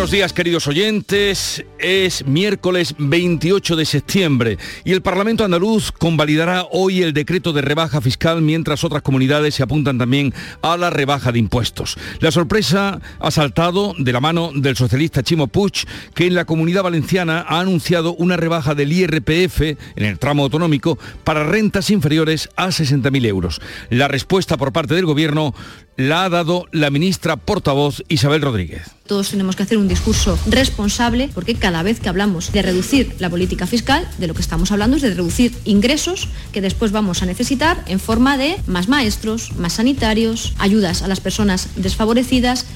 Buenos días queridos oyentes, es miércoles 28 de septiembre y el Parlamento andaluz convalidará hoy el decreto de rebaja fiscal mientras otras comunidades se apuntan también a la rebaja de impuestos. La sorpresa ha saltado de la mano del socialista Chimo Puig que en la comunidad valenciana ha anunciado una rebaja del IRPF en el tramo autonómico para rentas inferiores a 60.000 euros. La respuesta por parte del gobierno la ha dado la ministra portavoz Isabel Rodríguez. Todos tenemos que hacer un discurso responsable porque cada vez que hablamos de reducir la política fiscal, de lo que estamos hablando es de reducir ingresos que después vamos a necesitar en forma de más maestros, más sanitarios, ayudas a las personas desfavorecidas.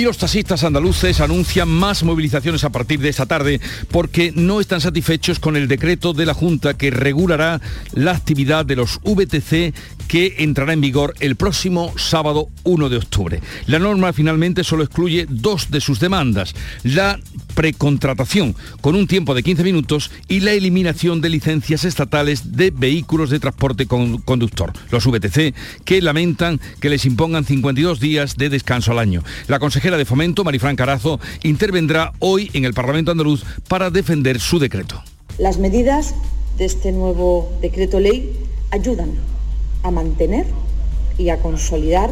Y los taxistas andaluces anuncian más movilizaciones a partir de esta tarde porque no están satisfechos con el decreto de la Junta que regulará la actividad de los VTC que entrará en vigor el próximo sábado 1 de octubre. La norma finalmente solo excluye dos de sus demandas, la precontratación con un tiempo de 15 minutos y la eliminación de licencias estatales de vehículos de transporte con conductor, los VTC, que lamentan que les impongan 52 días de descanso al año. La consejera de Fomento, Marifran Carazo, intervendrá hoy en el Parlamento andaluz para defender su decreto. Las medidas de este nuevo decreto ley ayudan a mantener y a consolidar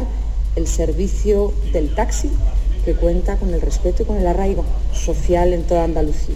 el servicio del taxi que cuenta con el respeto y con el arraigo social en toda Andalucía.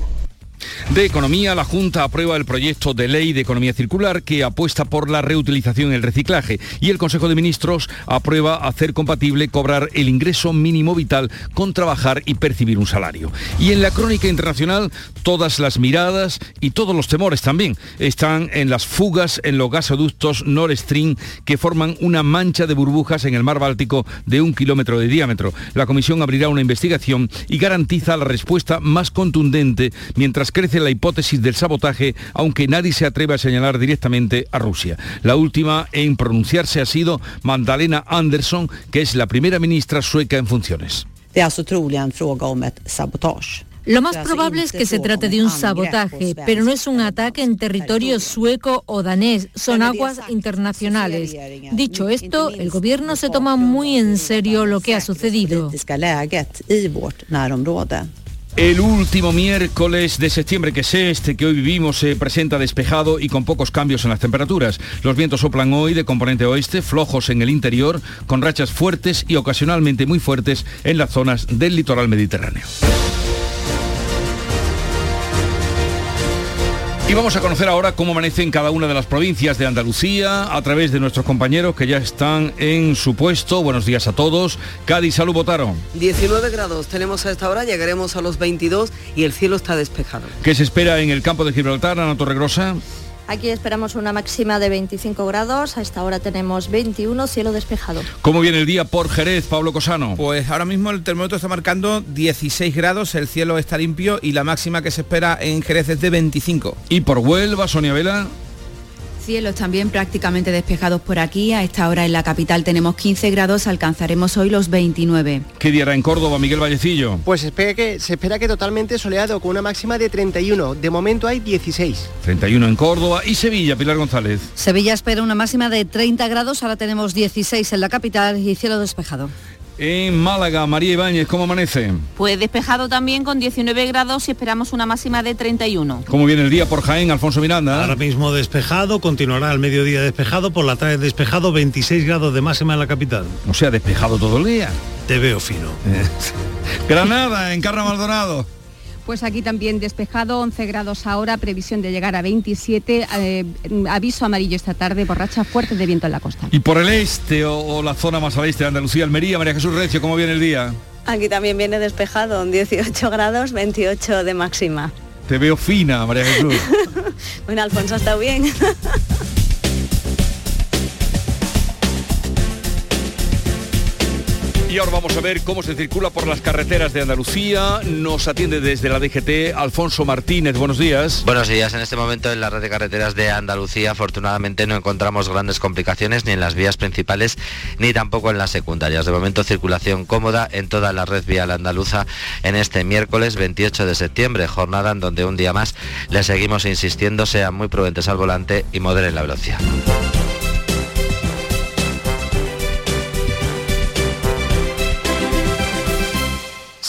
De Economía, la Junta aprueba el proyecto de ley de economía circular que apuesta por la reutilización y el reciclaje y el Consejo de Ministros aprueba hacer compatible cobrar el ingreso mínimo vital con trabajar y percibir un salario. Y en la crónica internacional, todas las miradas y todos los temores también están en las fugas en los gasoductos Nord Stream que forman una mancha de burbujas en el mar Báltico de un kilómetro de diámetro. La Comisión abrirá una investigación y garantiza la respuesta más contundente mientras crece la hipótesis del sabotaje, aunque nadie se atreve a señalar directamente a Rusia. La última en pronunciarse ha sido Magdalena Andersson, que es la primera ministra sueca en funciones. Lo más probable es que se trate de un sabotaje, pero no es un ataque en territorio sueco o danés, son aguas internacionales. Dicho esto, el gobierno se toma muy en serio lo que ha sucedido. El último miércoles de septiembre, que es este que hoy vivimos, se presenta despejado y con pocos cambios en las temperaturas. Los vientos soplan hoy de componente oeste, flojos en el interior, con rachas fuertes y ocasionalmente muy fuertes en las zonas del litoral mediterráneo. Y vamos a conocer ahora cómo amanece en cada una de las provincias de Andalucía a través de nuestros compañeros que ya están en su puesto. Buenos días a todos. Cádiz, salud, votaron. 19 grados tenemos a esta hora, llegaremos a los 22 y el cielo está despejado. ¿Qué se espera en el campo de Gibraltar, Ana Torregrosa? Aquí esperamos una máxima de 25 grados, a esta hora tenemos 21, cielo despejado. ¿Cómo viene el día por Jerez, Pablo Cosano? Pues ahora mismo el termómetro está marcando 16 grados, el cielo está limpio y la máxima que se espera en Jerez es de 25. ¿Y por Huelva, Sonia Vela? Cielos también prácticamente despejados por aquí. A esta hora en la capital tenemos 15 grados, alcanzaremos hoy los 29. ¿Qué día era en Córdoba, Miguel Vallecillo? Pues se espera, que, se espera que totalmente soleado, con una máxima de 31. De momento hay 16. 31 en Córdoba y Sevilla, Pilar González. Sevilla espera una máxima de 30 grados, ahora tenemos 16 en la capital y cielo despejado. En Málaga, María Ibáñez, ¿cómo amanece? Pues despejado también con 19 grados y esperamos una máxima de 31. ¿Cómo viene el día por Jaén, Alfonso Miranda? Ahora mismo despejado, continuará al mediodía despejado, por la tarde despejado, 26 grados de máxima en la capital. O sea, despejado todo el día. Te veo fino. Granada, en Carra Maldonado. Pues aquí también despejado, 11 grados ahora, previsión de llegar a 27, eh, aviso amarillo esta tarde, borracha fuerte de viento en la costa. ¿Y por el este o, o, la zona más al este de Andalucía, Almería, María Jesús Recio, cómo viene el día? Aquí también viene despejado, 18 grados, 28 de máxima. Te veo fina, María Jesús. bueno, Alfonso está bien. Y ahora vamos a ver cómo se circula por las carreteras de Andalucía. Nos atiende desde la DGT Alfonso Martínez. Buenos días. Buenos días. En este momento en la red de carreteras de Andalucía afortunadamente no encontramos grandes complicaciones ni en las vías principales ni tampoco en las secundarias. De momento circulación cómoda en toda la red vial andaluza en este miércoles 28 de septiembre, jornada en donde un día más le seguimos insistiendo sean muy prudentes al volante y moderen la velocidad.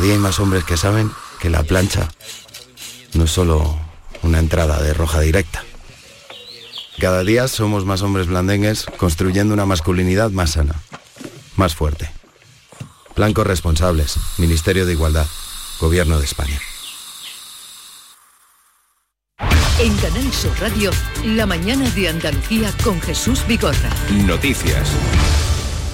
Cada día hay más hombres que saben que la plancha no es solo una entrada de roja directa. Cada día somos más hombres blandengues construyendo una masculinidad más sana, más fuerte. Blancos responsables, Ministerio de Igualdad, Gobierno de España. En Canal Sur Radio, la mañana de Andalucía con Jesús Vigorra. Noticias.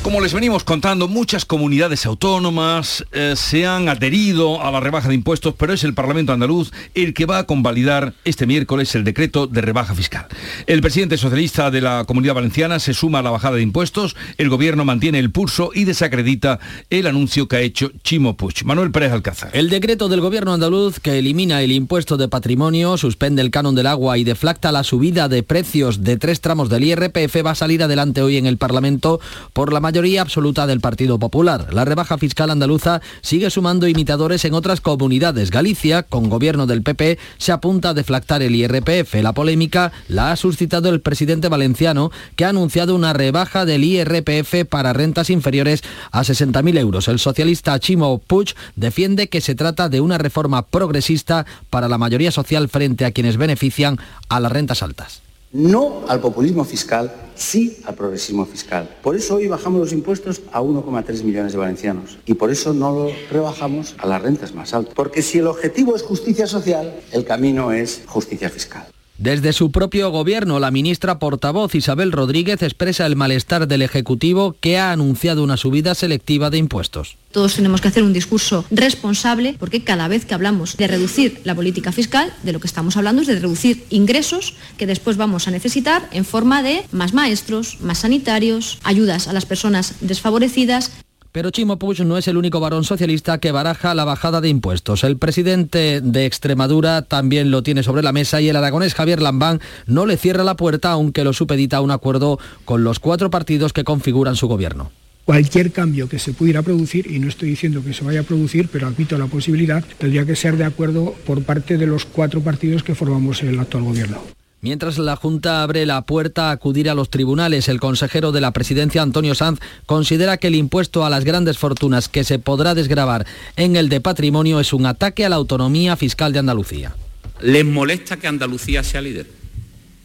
Como les venimos contando, muchas comunidades autónomas eh, se han adherido a la rebaja de impuestos, pero es el Parlamento andaluz el que va a convalidar este miércoles el decreto de rebaja fiscal. El presidente socialista de la Comunidad Valenciana se suma a la bajada de impuestos, el gobierno mantiene el pulso y desacredita el anuncio que ha hecho Chimo Puig. Manuel Pérez Alcázar. El decreto del gobierno andaluz que elimina el impuesto de patrimonio, suspende el canon del agua y deflacta la subida de precios de tres tramos del IRPF va a salir adelante hoy en el Parlamento por la mayoría mayoría absoluta del Partido Popular. La rebaja fiscal andaluza sigue sumando imitadores en otras comunidades. Galicia, con gobierno del PP, se apunta a deflactar el IRPF. La polémica la ha suscitado el presidente valenciano, que ha anunciado una rebaja del IRPF para rentas inferiores a 60.000 euros. El socialista Chimo Puig defiende que se trata de una reforma progresista para la mayoría social frente a quienes benefician a las rentas altas. No al populismo fiscal, sí al progresismo fiscal. Por eso hoy bajamos los impuestos a 1,3 millones de valencianos y por eso no lo rebajamos a las rentas más altas. Porque si el objetivo es justicia social, el camino es justicia fiscal. Desde su propio gobierno, la ministra portavoz Isabel Rodríguez expresa el malestar del Ejecutivo que ha anunciado una subida selectiva de impuestos. Todos tenemos que hacer un discurso responsable porque cada vez que hablamos de reducir la política fiscal, de lo que estamos hablando es de reducir ingresos que después vamos a necesitar en forma de más maestros, más sanitarios, ayudas a las personas desfavorecidas, pero Chimo Puig no es el único varón socialista que baraja la bajada de impuestos. El presidente de Extremadura también lo tiene sobre la mesa y el aragonés Javier Lambán no le cierra la puerta aunque lo supedita a un acuerdo con los cuatro partidos que configuran su gobierno cualquier cambio que se pudiera producir, y no estoy diciendo que se vaya a producir, pero admito la posibilidad, tendría que ser de acuerdo por parte de los cuatro partidos que formamos el actual gobierno. Mientras la Junta abre la puerta a acudir a los tribunales, el consejero de la presidencia, Antonio Sanz, considera que el impuesto a las grandes fortunas que se podrá desgravar en el de patrimonio es un ataque a la autonomía fiscal de Andalucía. Les molesta que Andalucía sea líder,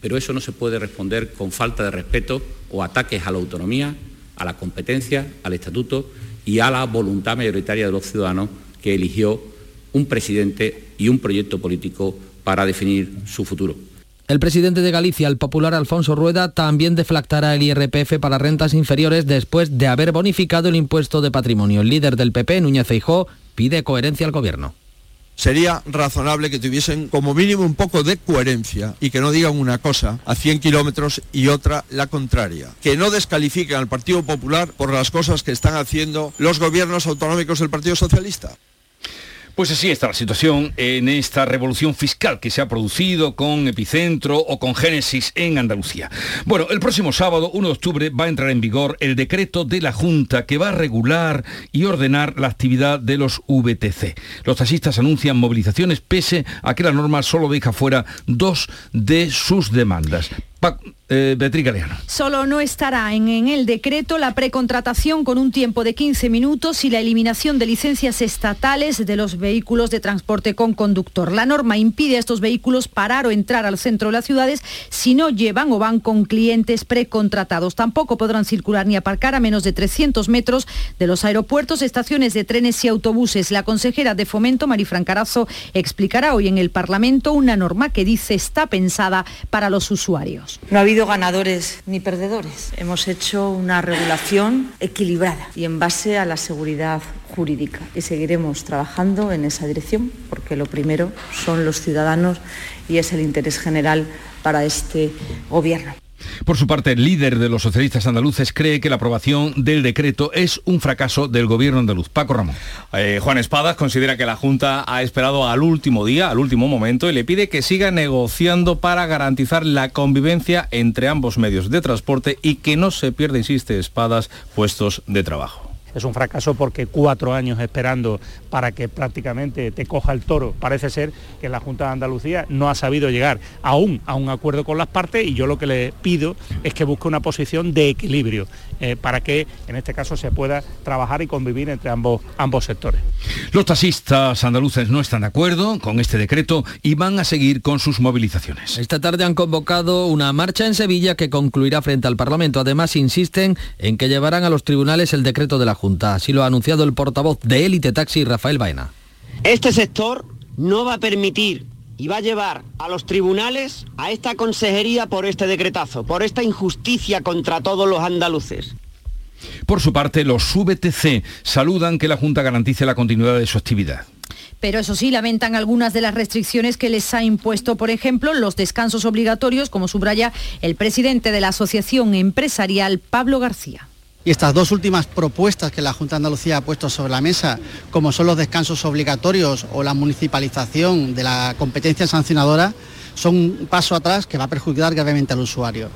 pero eso no se puede responder con falta de respeto o ataques a la autonomía, a la competencia, al estatuto y a la voluntad mayoritaria de los ciudadanos que eligió un presidente y un proyecto político para definir su futuro. El presidente de Galicia, el popular Alfonso Rueda, también deflactará el IRPF para rentas inferiores después de haber bonificado el impuesto de patrimonio. El líder del PP, Núñez Feijó, pide coherencia al gobierno sería razonable que tuviesen como mínimo un poco de coherencia y que no digan una cosa a 100 kilómetros y otra la contraria. Que no descalifiquen al Partido Popular por las cosas que están haciendo los gobiernos autonómicos del Partido Socialista. Pues así está la situación en esta revolución fiscal que se ha producido con epicentro o con génesis en Andalucía. Bueno, el próximo sábado, 1 de octubre, va a entrar en vigor el decreto de la Junta que va a regular y ordenar la actividad de los VTC. Los taxistas anuncian movilizaciones pese a que la norma solo deja fuera dos de sus demandas. Eh, Beatriz. Solo no estará en, en, el decreto la precontratación con un tiempo de 15 minutos y la eliminación de licencias estatales de los vehículos de transporte con conductor. La norma impide a estos vehículos parar o entrar al centro de las ciudades si no llevan o van con clientes precontratados. Tampoco podrán circular ni aparcar a menos de 300 metros de los aeropuertos, estaciones de trenes y autobuses. La consejera de Fomento, Marifran Carazo, explicará hoy en el Parlamento una norma que dice está pensada para los usuarios. No ha habido ganadores ni perdedores. Hemos hecho una regulación equilibrada y en base a la seguridad jurídica y seguiremos trabajando en esa dirección porque lo primero son los ciudadanos y es el interés general para este gobierno. Por su parte, el líder de los socialistas andaluces cree que la aprobación del decreto es un fracaso del gobierno andaluz. Paco Ramón. Eh, Juan Espadas considera que la Junta ha esperado al último día, al último momento, y le pide que siga negociando para garantizar la convivencia entre ambos medios de transporte y que no se pierda, insiste Espadas, puestos de trabajo. Es un fracaso porque cuatro años esperando para que prácticamente te coja el toro. Parece ser que la Junta de Andalucía no ha sabido llegar aún a un acuerdo con las partes y yo lo que le pido es que busque una posición de equilibrio eh, para que en este caso se pueda trabajar y convivir entre ambos, ambos sectores. Los taxistas andaluces no están de acuerdo con este decreto y van a seguir con sus movilizaciones. Esta tarde han convocado una marcha en Sevilla que concluirá frente al Parlamento. Además insisten en que llevarán a los tribunales el decreto de la Junta. Así lo ha anunciado el portavoz de Élite Taxi, Rafael Baena. Este sector no va a permitir y va a llevar a los tribunales a esta consejería por este decretazo, por esta injusticia contra todos los andaluces. Por su parte, los VTC saludan que la Junta garantice la continuidad de su actividad. Pero eso sí, lamentan algunas de las restricciones que les ha impuesto, por ejemplo, los descansos obligatorios, como subraya el presidente de la Asociación Empresarial, Pablo García. Y estas dos últimas propuestas que la Junta de Andalucía ha puesto sobre la mesa, como son los descansos obligatorios o la municipalización de la competencia sancionadora, son un paso atrás que va a perjudicar gravemente al usuario.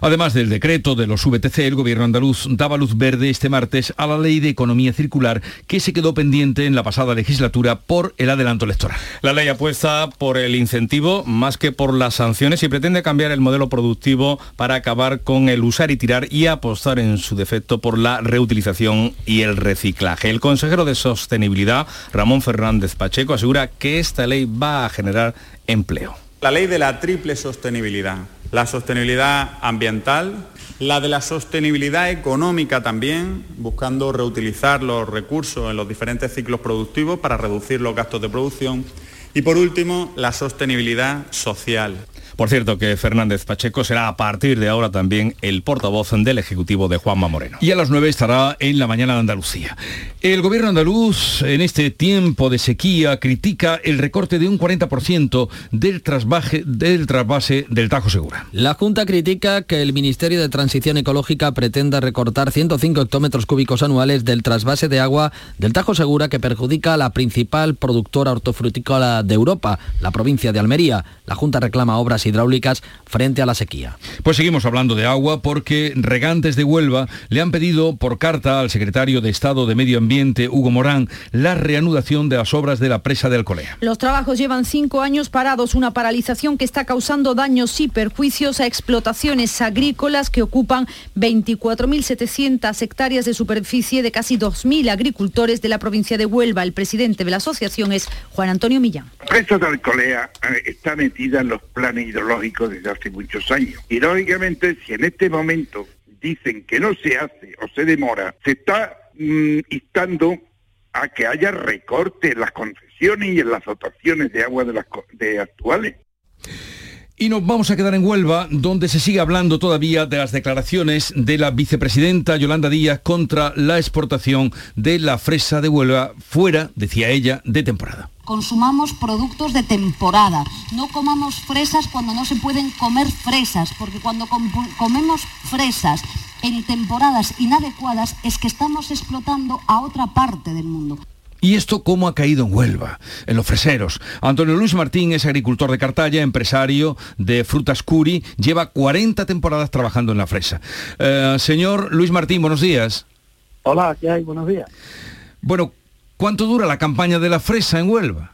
Además del decreto de los VTC, el gobierno andaluz daba luz verde este martes a la ley de economía circular que se quedó pendiente en la pasada legislatura por el adelanto electoral. La ley apuesta por el incentivo más que por las sanciones y pretende cambiar el modelo productivo para acabar con el usar y tirar y apostar en su defecto por la reutilización y el reciclaje. El consejero de Sostenibilidad, Ramón Fernández Pacheco, asegura que esta ley va a generar empleo. La ley de la triple sostenibilidad la sostenibilidad ambiental, la de la sostenibilidad económica también, buscando reutilizar los recursos en los diferentes ciclos productivos para reducir los gastos de producción. Y por último, la sostenibilidad social. Por cierto que Fernández Pacheco será a partir de ahora también el portavoz del Ejecutivo de Juanma Moreno. Y a las 9 estará en la mañana de Andalucía. El gobierno andaluz en este tiempo de sequía critica el recorte de un 40% del, trasvaje, del trasvase del Tajo Segura. La Junta critica que el Ministerio de Transición Ecológica pretenda recortar 105 hectómetros cúbicos anuales del trasvase de agua del Tajo Segura que perjudica a la principal productora hortofrutícola de Europa, la provincia de Almería. La Junta reclama obras hidráulicas frente a la sequía. Pues seguimos hablando de agua porque regantes de Huelva le han pedido por carta al secretario de Estado de Medio Ambiente, Hugo Morán, la reanudación de las obras de la presa de Alcolea. Los trabajos llevan cinco años parados, una paralización que está causando daños y perjuicios a explotaciones agrícolas que ocupan 24.700 hectáreas de superficie de casi 2.000 agricultores de la provincia de Huelva. El presidente de la asociación es Juan Antonio Millán. La presa de Alcolea eh, está metida en los planes hidrológicos desde hace muchos años. Y lógicamente, si en este momento dicen que no se hace o se demora, se está mm, instando a que haya recorte en las concesiones y en las dotaciones de agua de las de actuales. Y nos vamos a quedar en Huelva, donde se sigue hablando todavía de las declaraciones de la vicepresidenta Yolanda Díaz contra la exportación de la fresa de Huelva fuera, decía ella, de temporada. Consumamos productos de temporada, no comamos fresas cuando no se pueden comer fresas, porque cuando com comemos fresas en temporadas inadecuadas es que estamos explotando a otra parte del mundo. ¿Y esto cómo ha caído en Huelva? En los freseros. Antonio Luis Martín es agricultor de Cartaya, empresario de Frutas Curi, lleva 40 temporadas trabajando en la fresa. Eh, señor Luis Martín, buenos días. Hola, ¿qué hay? Buenos días. Bueno, ¿cuánto dura la campaña de la fresa en Huelva?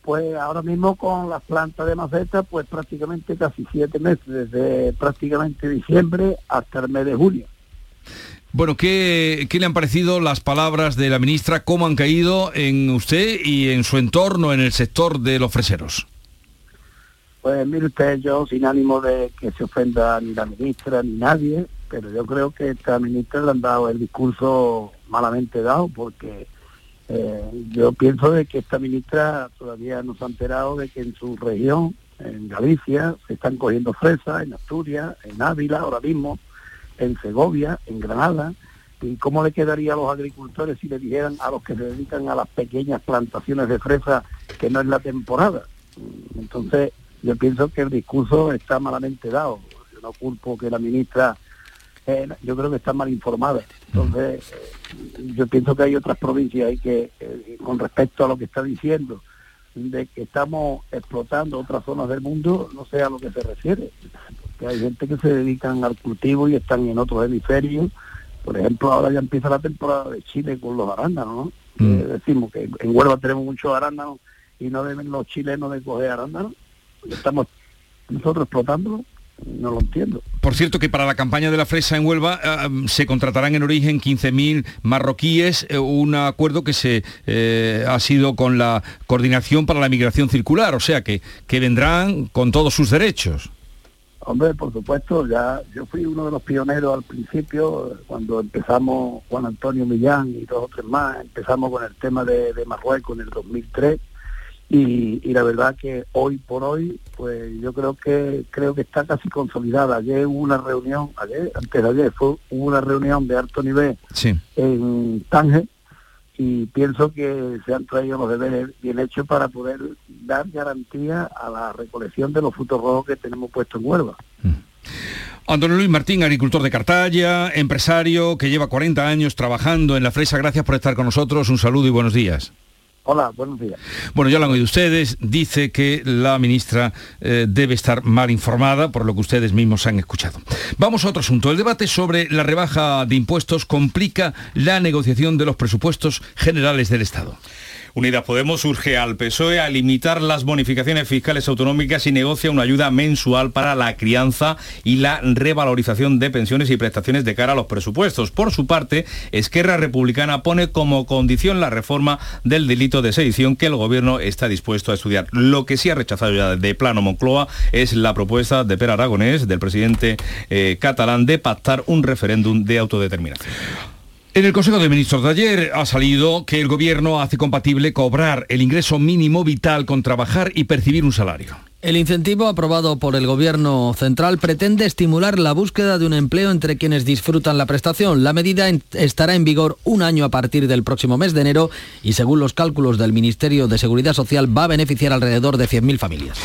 Pues ahora mismo con las plantas de maceta, pues prácticamente casi siete meses, desde prácticamente diciembre hasta el mes de junio. Bueno, ¿qué, ¿qué, le han parecido las palabras de la ministra? ¿Cómo han caído en usted y en su entorno, en el sector de los freseros? Pues mire usted, yo sin ánimo de que se ofenda ni la ministra ni nadie, pero yo creo que esta ministra le han dado el discurso malamente dado, porque eh, yo pienso de que esta ministra todavía no se ha enterado de que en su región, en Galicia, se están cogiendo fresas, en Asturias, en Ávila ahora mismo, en Segovia, en Granada, y cómo le quedaría a los agricultores si le dijeran a los que se dedican a las pequeñas plantaciones de fresa que no es la temporada. Entonces, yo pienso que el discurso está malamente dado. Yo no culpo que la ministra eh, yo creo que está mal informada. Entonces, eh, yo pienso que hay otras provincias y que, eh, con respecto a lo que está diciendo, de que estamos explotando otras zonas del mundo, no sé a lo que se refiere. Porque hay gente que se dedican al cultivo y están en otros hemisferios. Por ejemplo, ahora ya empieza la temporada de Chile con los arándanos, ¿no? decimos que en Huelva tenemos muchos arándanos y no deben los chilenos de coger arándanos. Estamos nosotros explotándolo no lo entiendo. Por cierto que para la campaña de la fresa en Huelva eh, se contratarán en origen 15.000 marroquíes, eh, un acuerdo que se eh, ha sido con la Coordinación para la Migración Circular, o sea que, que vendrán con todos sus derechos. Hombre, por supuesto, ya yo fui uno de los pioneros al principio, cuando empezamos Juan Antonio Millán y dos o tres más, empezamos con el tema de, de Marruecos en el 2003 y, la verdad que hoy por hoy pues yo creo que creo que está casi consolidada ayer hubo una reunión ayer antes de ayer fue hubo una reunión de alto nivel en Tánger y pienso que se han traído los deberes bien hechos para poder dar garantía a la recolección de los frutos rojos que tenemos puestos en Huelva. Mm. Antonio Luis Martín, agricultor de Cartaya, empresario que lleva 40 años trabajando en la fresa, gracias por estar con nosotros, un saludo y buenos días. Hola, buenos días. Bueno, ya lo han oído ustedes, dice que la ministra eh, debe estar mal informada por lo que ustedes mismos han escuchado. Vamos a otro asunto. El debate sobre la rebaja de impuestos complica la negociación de los presupuestos generales del Estado. Unidas Podemos urge al PSOE a limitar las bonificaciones fiscales autonómicas y negocia una ayuda mensual para la crianza y la revalorización de pensiones y prestaciones de cara a los presupuestos. Por su parte, Esquerra Republicana pone como condición la reforma del delito de sedición que el gobierno está dispuesto a estudiar. Lo que sí ha rechazado ya de plano Moncloa es la propuesta de Per Aragonés, del presidente eh, catalán, de pactar un referéndum de autodeterminación. En el Consejo de Ministros de ayer ha salido que el Gobierno hace compatible cobrar el ingreso mínimo vital con trabajar y percibir un salario. El incentivo aprobado por el Gobierno central pretende estimular la búsqueda de un empleo entre quienes disfrutan la prestación. La medida estará en vigor un año a partir del próximo mes de enero y según los cálculos del Ministerio de Seguridad Social va a beneficiar alrededor de 100.000 familias.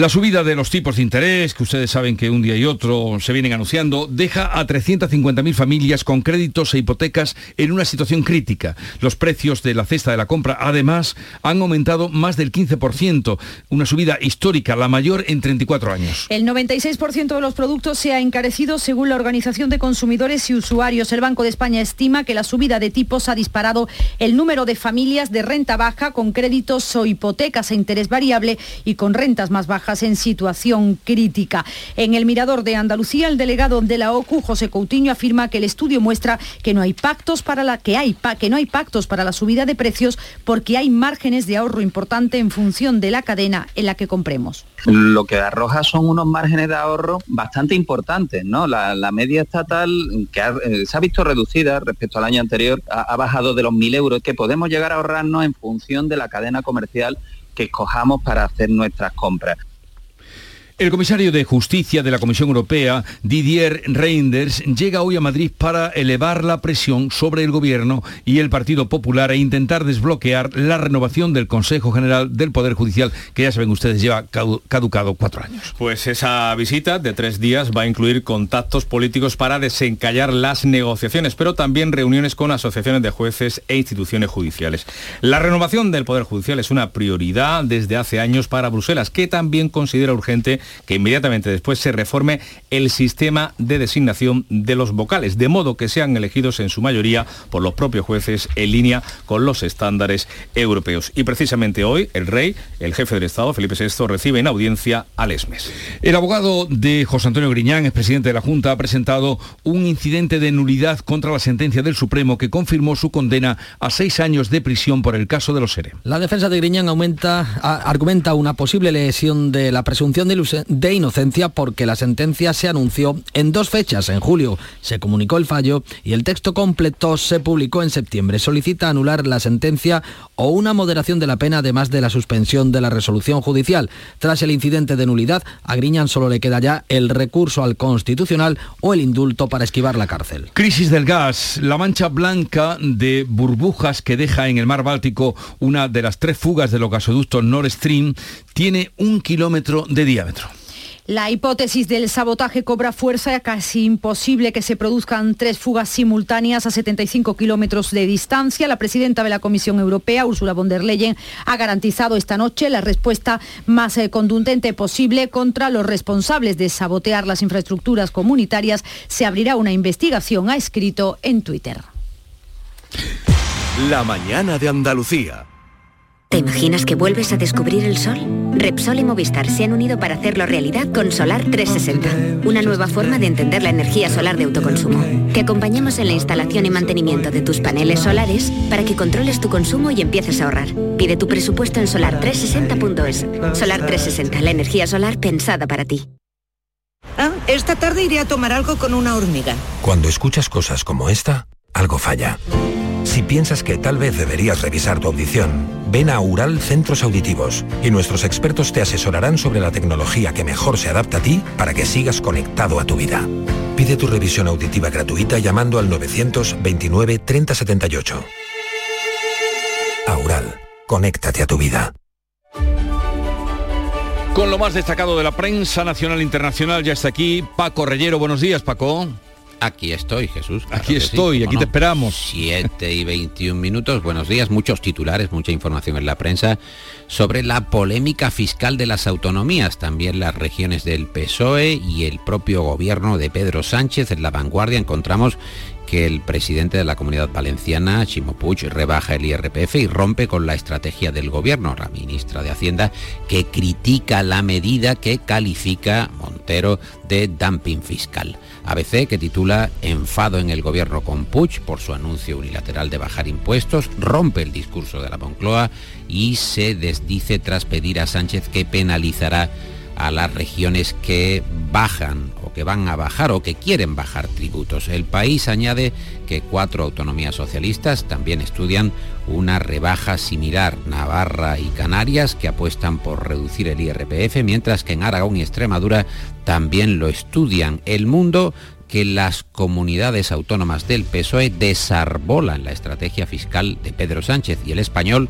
La subida de los tipos de interés, que ustedes saben que un día y otro se vienen anunciando, deja a 350.000 familias con créditos e hipotecas en una situación crítica. Los precios de la cesta de la compra, además, han aumentado más del 15%, una subida histórica, la mayor en 34 años. El 96% de los productos se ha encarecido según la Organización de Consumidores y Usuarios. El Banco de España estima que la subida de tipos ha disparado el número de familias de renta baja con créditos o hipotecas a interés variable y con rentas más bajas en situación crítica. En el Mirador de Andalucía, el delegado de la OCU, José Coutinho, afirma que el estudio muestra que no hay pactos para la que hay que no hay pactos para la subida de precios porque hay márgenes de ahorro importante en función de la cadena en la que compremos. Lo que arroja son unos márgenes de ahorro bastante importantes, ¿no? La, media estatal que eh, se ha visto reducida respecto al año anterior ha, bajado de los 1.000 euros que podemos llegar a ahorrarnos en función de la cadena comercial que escojamos para hacer nuestras compras. El comisario de Justicia de la Comisión Europea, Didier Reinders, llega hoy a Madrid para elevar la presión sobre el Gobierno y el Partido Popular e intentar desbloquear la renovación del Consejo General del Poder Judicial, que ya saben ustedes lleva caducado cuatro años. Pues esa visita de tres días va a incluir contactos políticos para desencallar las negociaciones, pero también reuniones con asociaciones de jueces e instituciones judiciales. La renovación del Poder Judicial es una prioridad desde hace años para Bruselas, que también considera urgente que inmediatamente después se reforme el sistema de designación de los vocales, de modo que sean elegidos en su mayoría por los propios jueces en línea con los estándares europeos. Y precisamente hoy el rey, el jefe del Estado, Felipe VI, recibe en audiencia al ESMES. El abogado de José Antonio Griñán, es presidente de la Junta, ha presentado un incidente de nulidad contra la sentencia del Supremo que confirmó su condena a seis años de prisión por el caso de los SERE. La defensa de Griñán aumenta, argumenta una posible lesión de la presunción de, de inocencia porque la sentencia se anunció en dos fechas. En julio se comunicó el fallo y el texto completo se publicó en septiembre. Solicita anular la sentencia o una moderación de la pena además de la suspensión de la resolución judicial. Tras el incidente de nulidad, a Griñán solo le queda ya el recurso al Constitucional o el indulto para esquivar la cárcel. Crisis del gas. La mancha blanca de burbujas que deja en el mar Báltico una de las tres fugas de los gasoductos Nord Stream tiene un kilómetro de diámetro. La hipótesis del sabotaje cobra fuerza, casi imposible que se produzcan tres fugas simultáneas a 75 kilómetros de distancia. La presidenta de la Comisión Europea, Ursula von der Leyen, ha garantizado esta noche la respuesta más eh, contundente posible contra los responsables de sabotear las infraestructuras comunitarias. Se abrirá una investigación, ha escrito en Twitter. La mañana de Andalucía. ¿Te imaginas que vuelves a descubrir el sol? Repsol y Movistar se han unido para hacerlo realidad con Solar 360, una nueva forma de entender la energía solar de autoconsumo. Te acompañamos en la instalación y mantenimiento de tus paneles solares para que controles tu consumo y empieces a ahorrar. Pide tu presupuesto en solar360.es. Solar 360, la energía solar pensada para ti. Ah, esta tarde iré a tomar algo con una hormiga. Cuando escuchas cosas como esta, algo falla. Si piensas que tal vez deberías revisar tu audición, ven a Ural Centros Auditivos y nuestros expertos te asesorarán sobre la tecnología que mejor se adapta a ti para que sigas conectado a tu vida. Pide tu revisión auditiva gratuita llamando al 929 3078. Aural, conéctate a tu vida. Con lo más destacado de la prensa nacional e internacional ya está aquí Paco Reyero. Buenos días, Paco. Aquí estoy, Jesús. aquí estoy, aquí te esperamos. 7 y 21 minutos. Buenos días. Muchos titulares, mucha información en la prensa sobre la polémica fiscal de las autonomías, también las regiones del PSOE y el propio gobierno de Pedro Sánchez. En la vanguardia encontramos que el presidente de la comunidad valenciana, Chimo Puig, rebaja el IRPF y rompe con la estrategia del gobierno. La ministra de Hacienda que critica la medida que califica Montero de dumping fiscal. ABC que titula Enfado en el gobierno con Puig por su anuncio unilateral de bajar impuestos, rompe el discurso de la Moncloa y se desdice tras pedir a Sánchez que penalizará a las regiones que bajan o que van a bajar o que quieren bajar tributos. El país añade que cuatro autonomías socialistas también estudian una rebaja similar, Navarra y Canarias, que apuestan por reducir el IRPF, mientras que en Aragón y Extremadura también lo estudian. El mundo que las comunidades autónomas del PSOE desarbolan la estrategia fiscal de Pedro Sánchez y el español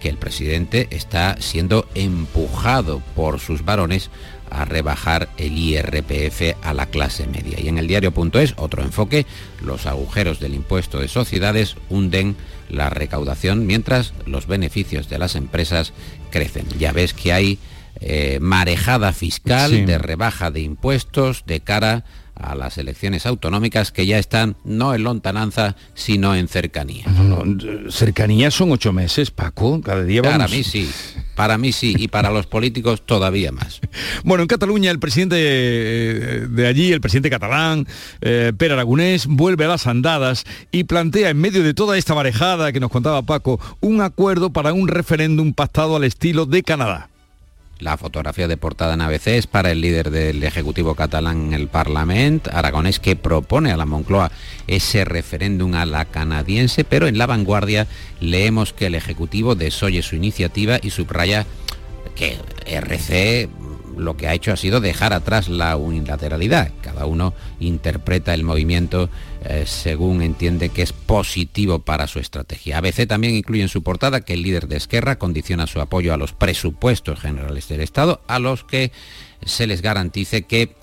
que el presidente está siendo empujado por sus varones a rebajar el IRPF a la clase media. Y en el diario.es, otro enfoque, los agujeros del impuesto de sociedades hunden la recaudación mientras los beneficios de las empresas crecen. Ya ves que hay eh, marejada fiscal de rebaja de impuestos de cara a las elecciones autonómicas que ya están no en lontananza, sino en cercanía. cercanía son ocho meses, Paco, cada día vamos... Para mí sí, para mí sí, y para los políticos todavía más. Bueno, en Cataluña el presidente eh, de allí, el presidente catalán, eh, Per Aragonés, vuelve a las andadas y plantea en medio de toda esta marejada que nos contaba Paco, un acuerdo para un referéndum pactado al estilo de Canadá. La fotografía de portada en ABC es para el líder del Ejecutivo catalán en el Parlamento, Aragonés, que propone a la Moncloa ese referéndum a la canadiense, pero en la vanguardia leemos que el Ejecutivo desoye su iniciativa y subraya que RC lo que ha hecho ha sido dejar atrás la unilateralidad. Cada uno interpreta el movimiento eh, según entiende que es positivo para su estrategia. ABC también incluye en su portada que el líder de Esquerra condiciona su apoyo a los presupuestos generales del Estado, a los que se les garantice que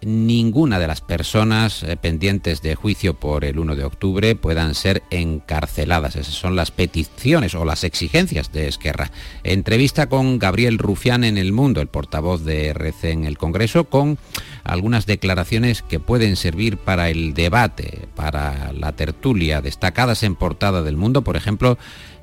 ninguna de las personas eh, pendientes de juicio por el 1 de octubre puedan ser encarceladas. Esas son las peticiones o las exigencias de Esquerra. Entrevista con Gabriel Rufián en El Mundo, el portavoz de RC en el Congreso, con algunas declaraciones que pueden servir para el debate, para la tertulia, destacadas en portada del Mundo, por ejemplo,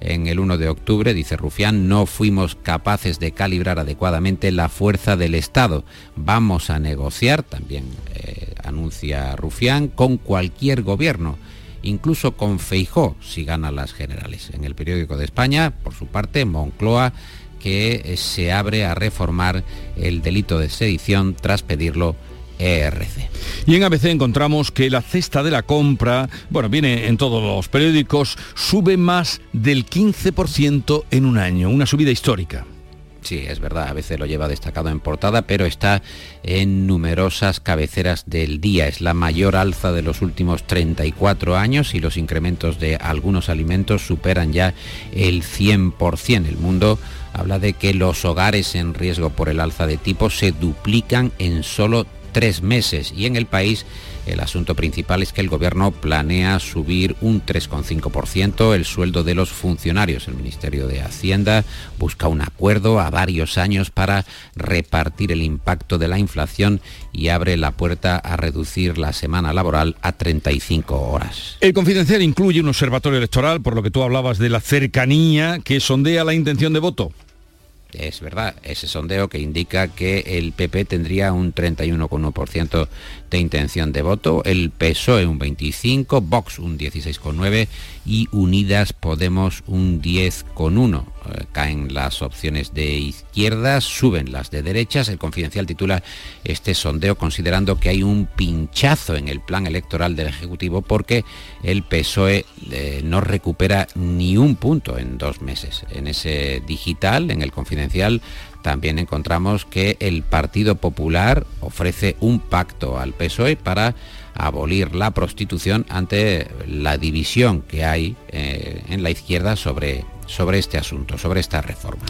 en el 1 de octubre, dice Rufián, no fuimos capaces de calibrar adecuadamente la fuerza del Estado. Vamos a negociar, también eh, anuncia Rufián, con cualquier gobierno incluso con Feijó si gana las generales. En el periódico de España, por su parte, Moncloa que eh, se abre a reformar el delito de sedición tras pedirlo ERC. Y en ABC encontramos que la cesta de la compra, bueno, viene en todos los periódicos, sube más del 15% en un año, una subida histórica. Sí, es verdad, a veces lo lleva destacado en portada, pero está en numerosas cabeceras del día. Es la mayor alza de los últimos 34 años y los incrementos de algunos alimentos superan ya el 100%. El mundo habla de que los hogares en riesgo por el alza de tipo se duplican en solo tres meses y en el país el asunto principal es que el gobierno planea subir un 3,5% el sueldo de los funcionarios. El Ministerio de Hacienda busca un acuerdo a varios años para repartir el impacto de la inflación y abre la puerta a reducir la semana laboral a 35 horas. El confidencial incluye un observatorio electoral, por lo que tú hablabas de la cercanía que sondea la intención de voto es verdad, ese sondeo que indica que el PP tendría un 31,1% de intención de voto, el PSOE un 25%, Vox un 16,9% y Unidas Podemos un 10,1%. Eh, caen las opciones de izquierdas, suben las de derechas. El Confidencial titula este sondeo considerando que hay un pinchazo en el plan electoral del Ejecutivo porque el PSOE eh, no recupera ni un punto en dos meses. En ese digital, en el Confidencial, también encontramos que el Partido Popular ofrece un pacto al PSOE para abolir la prostitución ante la división que hay eh, en la izquierda sobre, sobre este asunto, sobre esta reforma.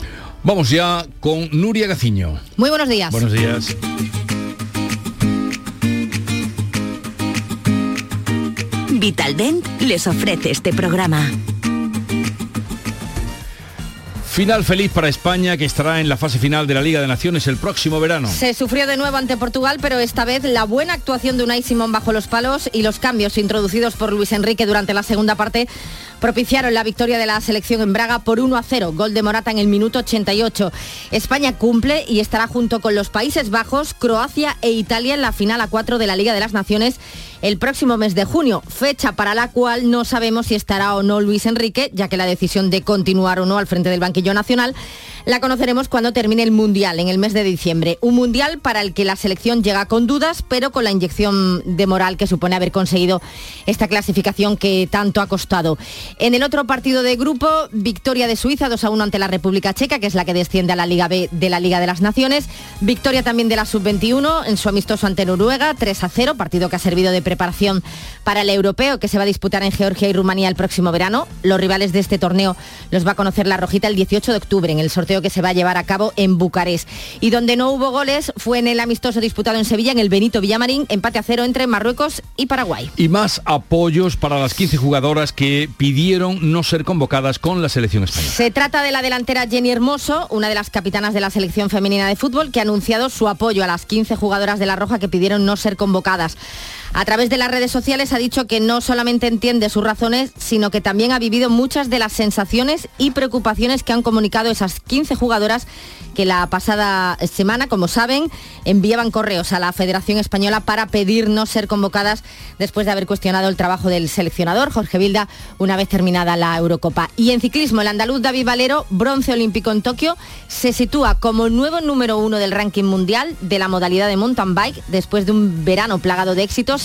Vamos ya con Nuria Gaciño. Muy buenos días. Buenos días. Vitaldent les ofrece este programa. Final feliz para España que estará en la fase final de la Liga de Naciones el próximo verano. Se sufrió de nuevo ante Portugal, pero esta vez la buena actuación de Unai Simón bajo los palos y los cambios introducidos por Luis Enrique durante la segunda parte propiciaron la victoria de la selección en Braga por 1 a 0, gol de Morata en el minuto 88. España cumple y estará junto con los Países Bajos, Croacia e Italia en la final a 4 de la Liga de las Naciones el próximo mes de junio, fecha para la cual no sabemos si estará o no Luis Enrique, ya que la decisión de continuar o no al frente del banquillo nacional la conoceremos cuando termine el Mundial, en el mes de diciembre. Un Mundial para el que la selección llega con dudas, pero con la inyección de moral que supone haber conseguido esta clasificación que tanto ha costado. En el otro partido de grupo, victoria de Suiza 2 a 1 ante la República Checa, que es la que desciende a la Liga B de la Liga de las Naciones. Victoria también de la Sub-21 en su amistoso ante Noruega, 3 a 0, partido que ha servido de preparación para el europeo que se va a disputar en Georgia y Rumanía el próximo verano. Los rivales de este torneo los va a conocer la Rojita el 18 de octubre en el sorteo que se va a llevar a cabo en Bucarest. Y donde no hubo goles fue en el amistoso disputado en Sevilla, en el Benito Villamarín, empate a cero entre Marruecos y Paraguay. Y más apoyos para las 15 jugadoras que pidieron no ser convocadas con la selección española. Se trata de la delantera Jenny Hermoso, una de las capitanas de la selección femenina de fútbol, que ha anunciado su apoyo a las 15 jugadoras de la Roja que pidieron no ser convocadas. A través de las redes sociales ha dicho que no solamente entiende sus razones, sino que también ha vivido muchas de las sensaciones y preocupaciones que han comunicado esas 15 jugadoras que la pasada semana, como saben, enviaban correos a la Federación Española para pedir no ser convocadas después de haber cuestionado el trabajo del seleccionador Jorge Vilda una vez terminada la Eurocopa. Y en ciclismo, el andaluz David Valero, bronce olímpico en Tokio, se sitúa como nuevo número uno del ranking mundial de la modalidad de mountain bike después de un verano plagado de éxitos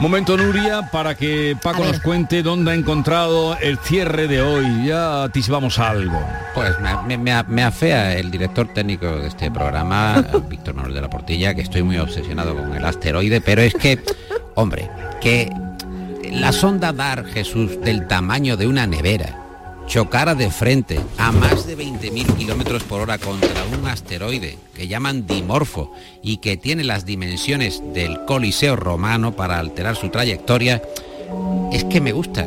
Momento Nuria para que Paco nos cuente dónde ha encontrado el cierre de hoy. Ya atisbamos algo. Pues me, me- me afea el director técnico de este programa, Víctor Manuel de la Portilla, que estoy muy obsesionado con el asteroide, pero es que, hombre, que la sonda DAR Jesús del tamaño de una nevera chocara de frente a más de 20.000 kilómetros por hora contra un asteroide que llaman Dimorfo y que tiene las dimensiones del Coliseo romano para alterar su trayectoria, es que me gusta.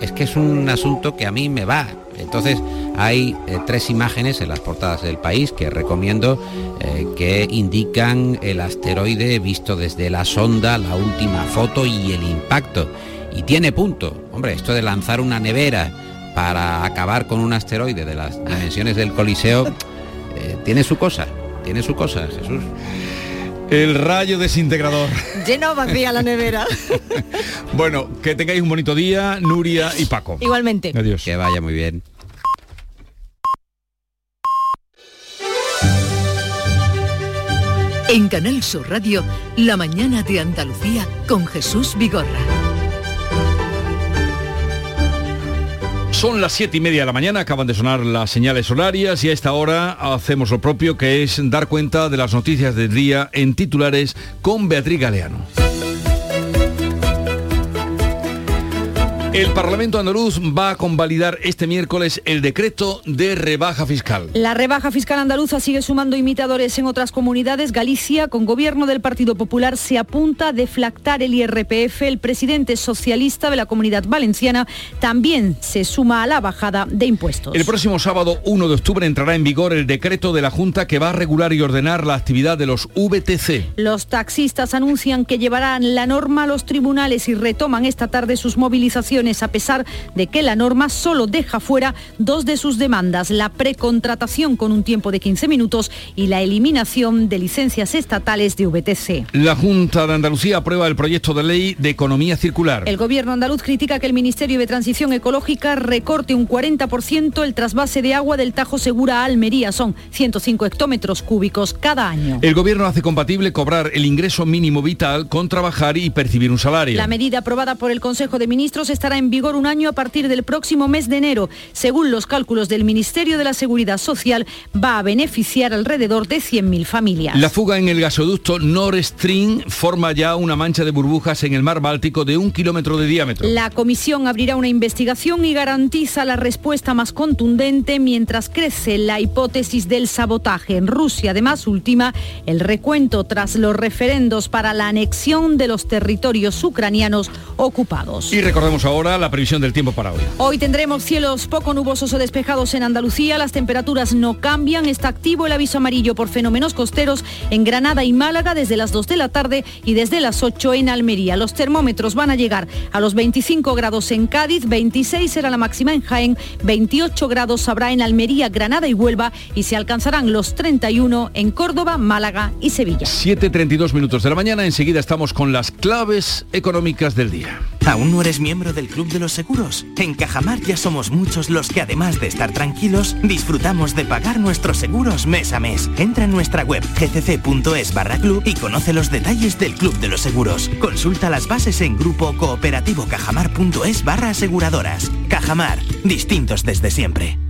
Es que es un asunto que a mí me va. Entonces hay eh, tres imágenes en las portadas del país que recomiendo eh, que indican el asteroide visto desde la sonda, la última foto y el impacto. Y tiene punto. Hombre, esto de lanzar una nevera para acabar con un asteroide de las dimensiones del Coliseo eh, tiene su cosa. Tiene su cosa, Jesús. El rayo desintegrador. Lleno vacía la nevera. Bueno, que tengáis un bonito día, Nuria y Paco. Igualmente. Adiós. Que vaya muy bien. En Canal Sur Radio, La mañana de Andalucía con Jesús Vigorra. Son las siete y media de la mañana, acaban de sonar las señales horarias y a esta hora hacemos lo propio que es dar cuenta de las noticias del día en titulares con Beatriz Galeano. El Parlamento andaluz va a convalidar este miércoles el decreto de rebaja fiscal. La rebaja fiscal andaluza sigue sumando imitadores en otras comunidades. Galicia, con gobierno del Partido Popular, se apunta a deflactar el IRPF. El presidente socialista de la comunidad valenciana también se suma a la bajada de impuestos. El próximo sábado 1 de octubre entrará en vigor el decreto de la Junta que va a regular y ordenar la actividad de los VTC. Los taxistas anuncian que llevarán la norma a los tribunales y retoman esta tarde sus movilizaciones a pesar de que la norma solo deja fuera dos de sus demandas, la precontratación con un tiempo de 15 minutos y la eliminación de licencias estatales de VTC. La Junta de Andalucía aprueba el proyecto de ley de economía circular. El gobierno andaluz critica que el Ministerio de Transición Ecológica recorte un 40% el trasvase de agua del Tajo Segura a Almería. Son 105 hectómetros cúbicos cada año. El gobierno hace compatible cobrar el ingreso mínimo vital con trabajar y percibir un salario. La medida aprobada por el Consejo de Ministros estará en vigor un año a partir del próximo mes de enero. Según los cálculos del Ministerio de la Seguridad Social, va a beneficiar alrededor de 100.000 familias. La fuga en el gasoducto Nord Stream forma ya una mancha de burbujas en el mar Báltico de un kilómetro de diámetro. La comisión abrirá una investigación y garantiza la respuesta más contundente mientras crece la hipótesis del sabotaje. En Rusia, además, ultima el recuento tras los referendos para la anexión de los territorios ucranianos ocupados. Y recordemos ahora la previsión del tiempo para hoy. Hoy tendremos cielos poco nubosos o despejados en Andalucía, las temperaturas no cambian, está activo el aviso amarillo por fenómenos costeros en Granada y Málaga desde las 2 de la tarde y desde las 8 en Almería. Los termómetros van a llegar a los 25 grados en Cádiz, 26 será la máxima en Jaén, 28 grados habrá en Almería, Granada y Huelva y se alcanzarán los 31 en Córdoba, Málaga y Sevilla. 7.32 minutos de la mañana, enseguida estamos con las claves económicas del día. ¿Aún no eres miembro del Club de los Seguros? En Cajamar ya somos muchos los que además de estar tranquilos, disfrutamos de pagar nuestros seguros mes a mes. Entra en nuestra web gcc.es barra club y conoce los detalles del Club de los Seguros. Consulta las bases en grupo cooperativo cajamar.es barra aseguradoras. Cajamar, distintos desde siempre.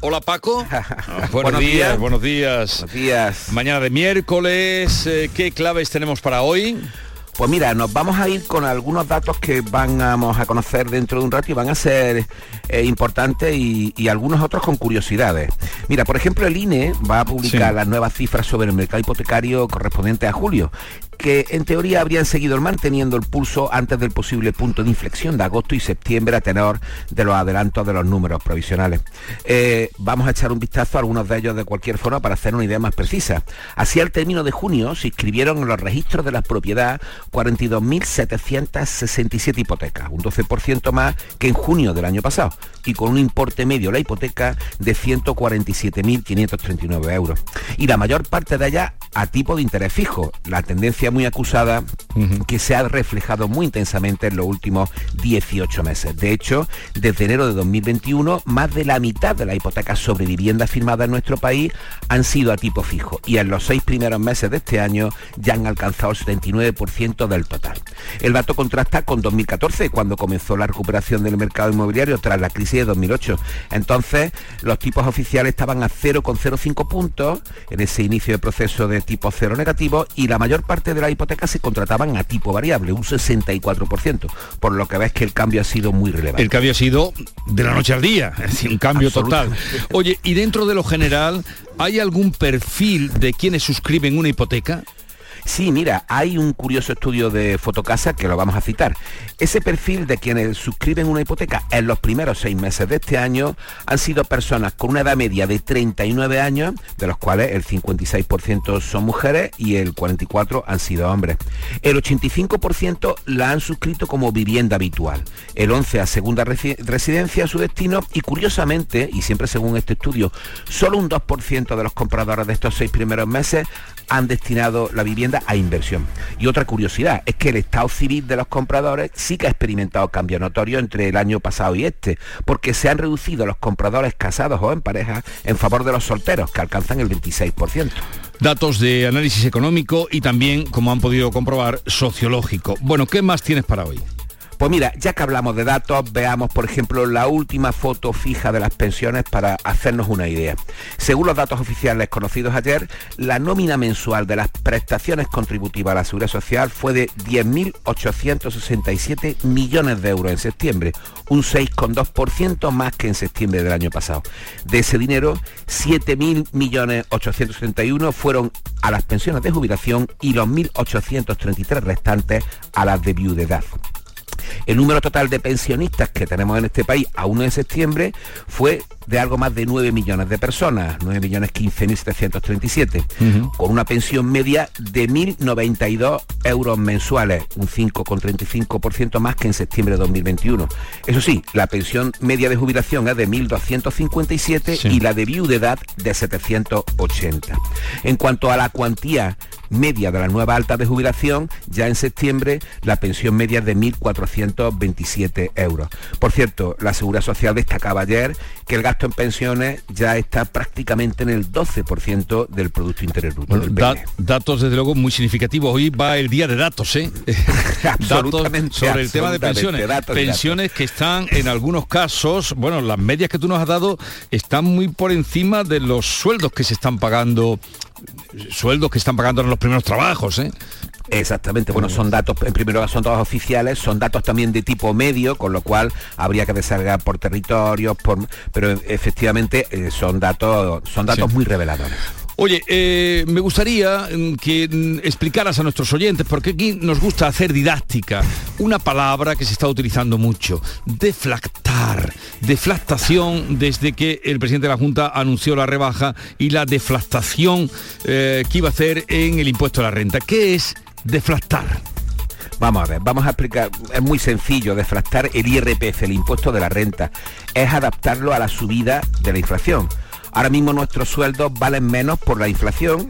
Hola Paco. Buenos, Buenos días, días. buenos días. Buenos días. Mañana de miércoles, eh, ¿qué claves tenemos para hoy? Pues mira, nos vamos a ir con algunos datos que vamos a conocer dentro de un rato y van a ser eh, importantes y, y algunos otros con curiosidades. Mira, por ejemplo, el INE va a publicar Sí. las nuevas cifras sobre el mercado hipotecario correspondientes a julio, que en teoría habrían seguido manteniendo el pulso antes del posible punto de inflexión de agosto y septiembre a tenor de los adelantos de los números provisionales. Eh, vamos a echar un vistazo a algunos de ellos de cualquier forma para hacer una idea más precisa. Así al término de junio se inscribieron en los registros de la propiedad 42.767 hipotecas, un 12% más que en junio del año pasado, y con un importe medio la hipoteca de 147.539 euros. Y la mayor parte de ellas a tipo de interés fijo, la tendencia muy acusada que se ha reflejado muy intensamente en los últimos 18 meses. De hecho, desde enero de 2021, más de la mitad de las hipotecas sobre vivienda firmadas en nuestro país han sido a tipo fijo y en los seis primeros meses de este año ya han alcanzado el 79% del total. El dato contrasta con 2014, cuando comenzó la recuperación del mercado inmobiliario tras la crisis de 2008. Entonces, los tipos oficiales estaban a 0,05 puntos en ese inicio de proceso de tipo cero negativo y la mayor parte de las hipotecas se contrataban a tipo variable, un 64%, por lo que ves que el cambio ha sido muy relevante. El cambio ha sido de la noche al día, es decir, un cambio total. Oye, y dentro de lo general, ¿hay algún perfil de quienes suscriben una hipoteca? Sí, mira, hay un curioso estudio de Fotocasa que lo vamos a citar. Ese perfil de quienes suscriben una hipoteca en los primeros seis meses de este año han sido personas con una edad media de 39 años, de los cuales el 56% son mujeres y el 44% han sido hombres. El 85% la han suscrito como vivienda habitual, el 11% a segunda residencia a su destino y curiosamente, y siempre según este estudio, solo un 2% de los compradores de estos seis primeros meses han destinado la vivienda a inversión. Y otra curiosidad es que el estado civil de los compradores sí que ha experimentado cambios notorios entre el año pasado y este, porque se han reducido los compradores casados o en pareja en favor de los solteros, que alcanzan el 26%. Datos de análisis económico y también, como han podido comprobar, sociológico. Bueno, ¿qué más tienes para hoy? Pues mira, ya que hablamos de datos, veamos por ejemplo la última foto fija de las pensiones para hacernos una idea. Según los datos oficiales conocidos ayer, la nómina mensual de las prestaciones contributivas a la seguridad social fue de 10.867 millones de euros en septiembre, un 6,2% más que en septiembre del año pasado. De ese dinero, 7.831 fueron a las pensiones de jubilación y los 1.833 restantes a las de viudedad. El número total de pensionistas que tenemos en este país a 1 de septiembre fue de algo más de 9 millones de personas, 9 millones 15.737, con una pensión media de 1.092 euros mensuales, un 5,35% más que en septiembre de 2021. Eso sí, la pensión media de jubilación es de 1.257 y la de viudedad de 780. En cuanto a la cuantía media de la nueva alta de jubilación, ya en septiembre la pensión media es de 1.427 euros. Por cierto, la Seguridad Social destacaba ayer que el gasto en pensiones ya está prácticamente en el 12% del Producto Interior Bruto. datos desde luego muy significativos. Hoy va el día de datos, ¿eh? datos sobre el tema de pensiones. pensiones que están en algunos casos, bueno, las medias que tú nos has dado están muy por encima de los sueldos que se están pagando sueldos que están pagando en los primeros trabajos, ¿eh? Exactamente, bueno, son datos, en primer lugar son todos oficiales, son datos también de tipo medio, con lo cual habría que desarrollar por territorios, por, pero efectivamente eh, son datos, son datos muy reveladores. Oye, eh, me gustaría mm, que mm, explicaras a nuestros oyentes, porque aquí nos gusta hacer didáctica, una palabra que se está utilizando mucho, deflactar, deflactación desde que el presidente de la Junta anunció la rebaja y la deflactación eh, que iba a hacer en el impuesto a la renta. ¿Qué es deflactar? Vamos a ver, vamos a explicar, es muy sencillo, deflactar el IRPF, el impuesto de la renta, es adaptarlo a la subida de la inflación. Ahora mismo nuestros sueldos valen menos por la inflación,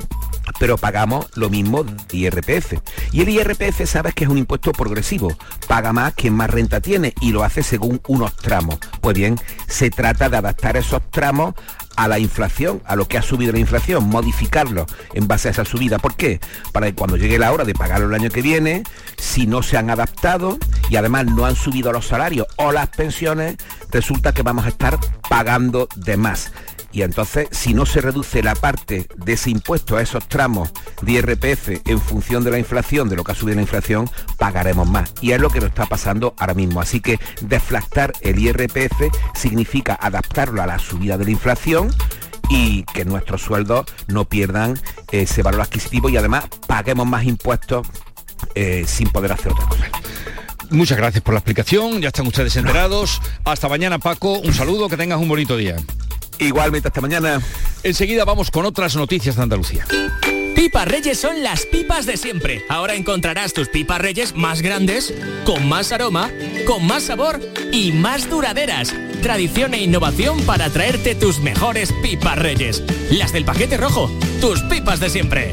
pero pagamos lo mismo IRPF. Y el IRPF sabes que es un impuesto progresivo, paga más quien más renta tiene y lo hace según unos tramos. Pues bien, se trata de adaptar esos tramos a la inflación, a lo que ha subido la inflación, modificarlo en base a esa subida. ¿Por qué? Para que cuando llegue la hora de pagarlo el año que viene, si no se han adaptado y además no han subido los salarios o las pensiones, resulta que vamos a estar pagando de más y entonces si no se reduce la parte de ese impuesto a esos tramos de IRPF en función de la inflación, de lo que ha subido la inflación, pagaremos más. Y es lo que nos está pasando ahora mismo. Así que deflactar el IRPF significa adaptarlo a la subida de la inflación y que nuestros sueldos no pierdan ese valor adquisitivo y además paguemos más impuestos eh, sin poder hacer otra cosa. Muchas gracias por la explicación, ya están ustedes enterados. Hasta mañana Paco, un saludo, que tengas un bonito día. Igualmente, hasta mañana. Enseguida vamos con otras noticias de Andalucía. pipas Reyes son las pipas de siempre. Ahora encontrarás tus pipas Reyes más grandes, con más aroma, con más sabor y más duraderas. Tradición e innovación para traerte tus mejores pipas Reyes. Las del paquete rojo, tus pipas de siempre.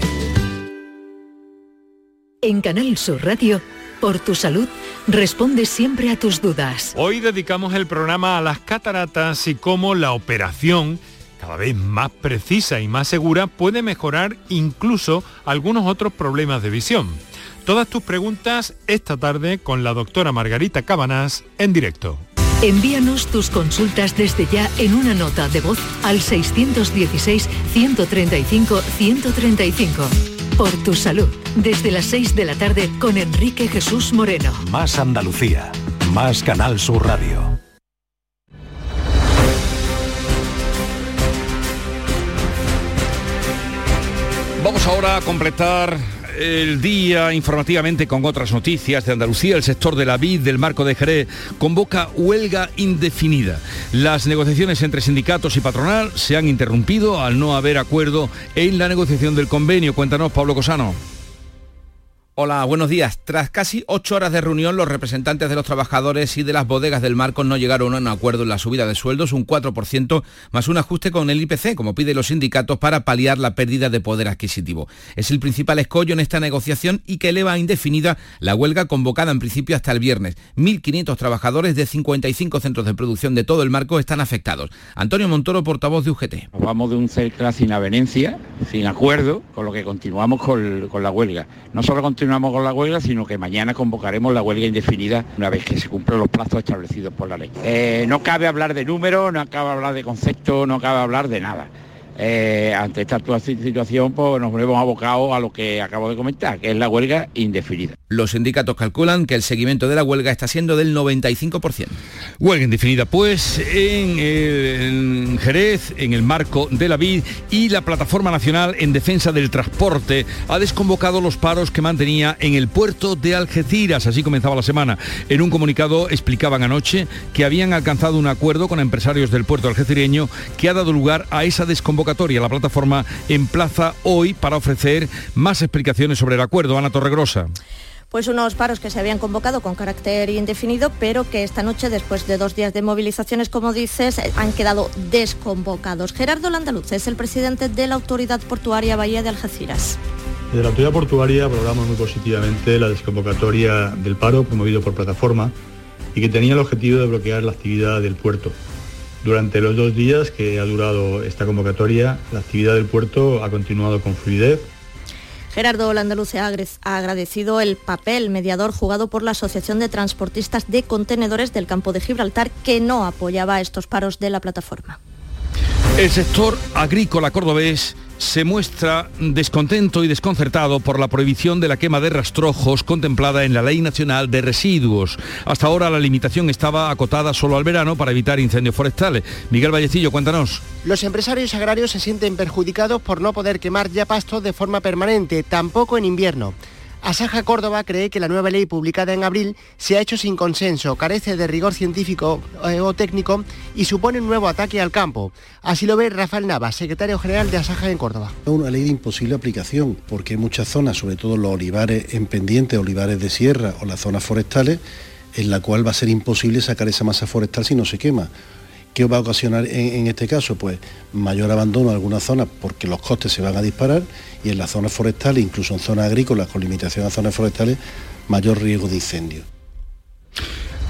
En Canal Sur Radio, por tu salud, responde siempre a tus dudas. Hoy dedicamos el programa a las cataratas y cómo la operación cada vez más precisa y más segura puede mejorar incluso algunos otros problemas de visión. Todas tus preguntas esta tarde con la doctora Margarita Cabanás en directo. Envíanos tus consultas desde ya en una nota de voz al 616-135-135. Por tu salud, desde las 6 de la tarde con Enrique Jesús Moreno. Más Andalucía, más Canal Sur Radio. Vamos ahora a completar el día informativamente con otras noticias de Andalucía. El sector de la vid del Marco de Jerez convoca huelga indefinida. Las negociaciones entre sindicatos y patronal se han interrumpido al no haber acuerdo en la negociación del convenio. Cuéntanos, Pablo Cosano. Hola, buenos días. Tras casi ocho horas de reunión, los representantes de los trabajadores y de las bodegas del Marco no llegaron a un acuerdo en la subida de sueldos, un 4%, más un ajuste con el IPC, como piden los sindicatos, para paliar la pérdida de poder adquisitivo. Es el principal escollo en esta negociación y que eleva indefinida la huelga convocada en principio hasta el viernes. 1.500 trabajadores de 55 centros de producción de todo el Marco están afectados. Antonio Montoro, portavoz de UGT. Vamos de un cerca sin avenencia, sin acuerdo, con lo que continuamos con, con la huelga. No solo continuamos con la huelga, sino que mañana convocaremos la huelga indefinida una vez que se cumplan los plazos establecidos por la ley. Eh, no cabe hablar de números, no cabe hablar de conceptos, no cabe hablar de nada. Eh, ante esta situación pues nos hemos abocado a lo que acabo de comentar, que es la huelga indefinida. Los sindicatos calculan que el seguimiento de la huelga está siendo del 95%. Huelga indefinida, pues, en, en Jerez, en el marco de la VID y la Plataforma Nacional en Defensa del Transporte ha desconvocado los paros que mantenía en el puerto de Algeciras. Así comenzaba la semana. En un comunicado explicaban anoche que habían alcanzado un acuerdo con empresarios del puerto algecireño que ha dado lugar a esa desconvocación la plataforma emplaza hoy para ofrecer más explicaciones sobre el acuerdo. Ana Torregrosa pues unos paros que se habían convocado con carácter indefinido, pero que esta noche, después de dos días de movilizaciones, como dices, han quedado desconvocados. Gerardo Landaluz es el presidente de la Autoridad Portuaria Bahía de Algeciras. Desde la Autoridad Portuaria valoramos muy positivamente la desconvocatoria del paro promovido por plataforma y que tenía el objetivo de bloquear la actividad del puerto. Durante los dos días que ha durado esta convocatoria, la actividad del puerto ha continuado con fluidez. Gerardo Landaluce ha agradecido el papel mediador jugado por la Asociación de Transportistas de Contenedores del Campo de Gibraltar, que no apoyaba estos paros de la plataforma. El sector agrícola cordobés se muestra descontento y desconcertado por la prohibición de la quema de rastrojos contemplada en la Ley Nacional de Residuos. Hasta ahora la limitación estaba acotada solo al verano para evitar incendios forestales. Miguel Vallecillo, cuéntanos. Los empresarios agrarios se sienten perjudicados por no poder quemar ya pastos de forma permanente, tampoco en invierno. Asaja Córdoba cree que la nueva ley publicada en abril se ha hecho sin consenso, carece de rigor científico eh, o técnico y supone un nuevo ataque al campo. Así lo ve Rafael Navas, secretario general de Asaja en Córdoba. Una ley de imposible aplicación porque hay muchas zonas, sobre todo los olivares en pendiente, olivares de sierra o las zonas forestales, en la cual va a ser imposible sacar esa masa forestal si no se quema. ¿Qué va a ocasionar en, este caso? Pues mayor abandono en algunas zonas porque los costes se van a disparar y en las zonas forestales, incluso en zonas agrícolas con limitación a zonas forestales, mayor riesgo de incendio.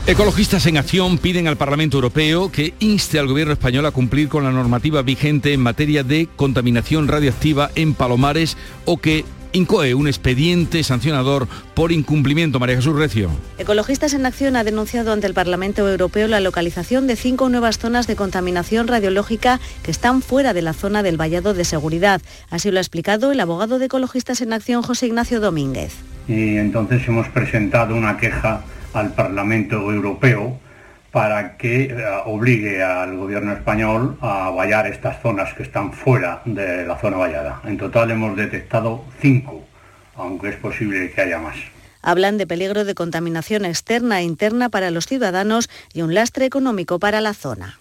Ecologistas en Acción piden al Parlamento Europeo que inste al gobierno español a cumplir con la normativa vigente en materia de contaminación radioactiva en palomares o que incoe un expediente sancionador por incumplimiento. María Jesús Recio. Ecologistas en Acción ha denunciado ante el Parlamento Europeo la localización de cinco nuevas zonas de contaminación radiológica que están fuera de la zona del vallado de seguridad. Así lo ha explicado el abogado de Ecologistas en Acción, José Ignacio Domínguez. Y entonces hemos presentado una queja al Parlamento Europeo para que eh, obligue al gobierno español a vallar estas zonas que están fuera de la zona vallada. En total hemos detectado cinco, aunque es posible que haya más. Hablan de peligro de contaminación externa e interna para los ciudadanos y un lastre económico para la zona.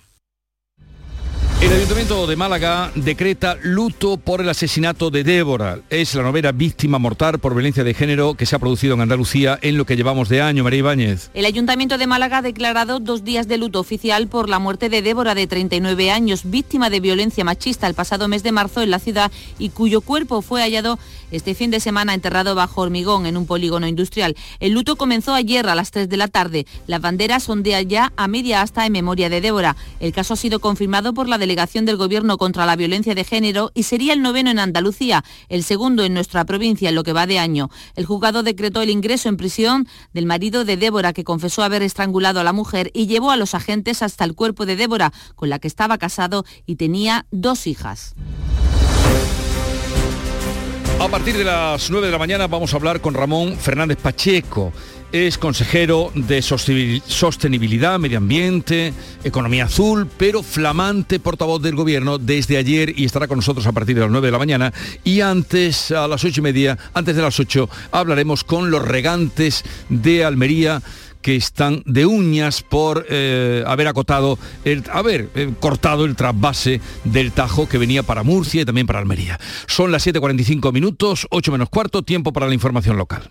El Ayuntamiento de Málaga decreta luto por el asesinato de Débora. Es la novena víctima mortal por violencia de género que se ha producido en Andalucía en lo que llevamos de año. María Ibáñez. El Ayuntamiento de Málaga ha declarado dos días de luto oficial por la muerte de Débora, de 39 años, víctima de violencia machista el pasado mes de marzo en la ciudad y cuyo cuerpo fue hallado este fin de semana enterrado bajo hormigón en un polígono industrial. El luto comenzó ayer a las 3 de la tarde. Las banderas ondean ya a media asta en memoria de Débora. El caso ha sido confirmado por la delegación delegación del Gobierno contra la violencia de género y sería el noveno en Andalucía, el segundo en nuestra provincia en lo que va de año. El juzgado decretó el ingreso en prisión del marido de Débora, que confesó haber estrangulado a la mujer y llevó a los agentes hasta el cuerpo de Débora, con la que estaba casado y tenía dos hijas. A partir de las 9 de la mañana vamos a hablar con Ramón Fernández Pacheco es consejero de sostenibilidad, medio ambiente, economía azul, pero flamante portavoz del gobierno desde ayer y estará con nosotros a partir de las 9 de la mañana. Y antes, a las ocho y media, antes de las 8, hablaremos con los regantes de Almería que están de uñas por eh, haber acotado, haber eh, cortado el trasvase del Tajo que venía para Murcia y también para Almería. Son las 7.45 minutos, 8 menos cuarto, tiempo para la información local.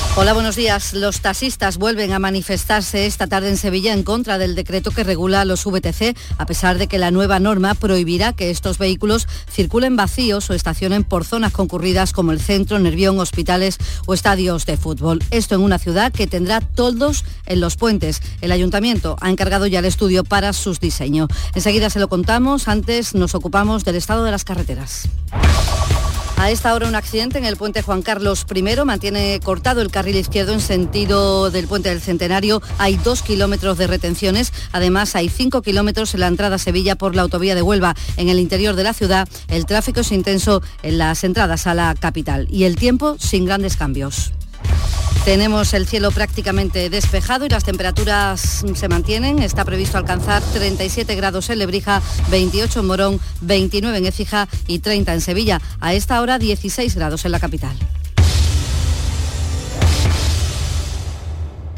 Hola, buenos días. Los taxistas vuelven a manifestarse esta tarde en Sevilla en contra del decreto que regula los VTC, a pesar de que la nueva norma prohibirá que estos vehículos circulen vacíos o estacionen por zonas concurridas como el centro, Nervión, hospitales o estadios de fútbol. Esto en una ciudad que tendrá toldos en los puentes. El ayuntamiento ha encargado ya el estudio para sus diseños. Enseguida se lo contamos. Antes nos ocupamos del estado de las carreteras. A esta hora un accidente en el puente Juan Carlos I mantiene cortado el carril izquierdo en sentido del puente del Centenario. Hay dos kilómetros de retenciones. Además hay cinco kilómetros en la entrada a Sevilla por la autovía de Huelva. En el interior de la ciudad el tráfico es intenso en las entradas a la capital y el tiempo sin grandes cambios. Tenemos el cielo prácticamente despejado y las temperaturas se mantienen. Está previsto alcanzar 37 grados en Lebrija, 28 en Morón, 29 en Écija y 30 en Sevilla. A esta hora 16 grados en la capital.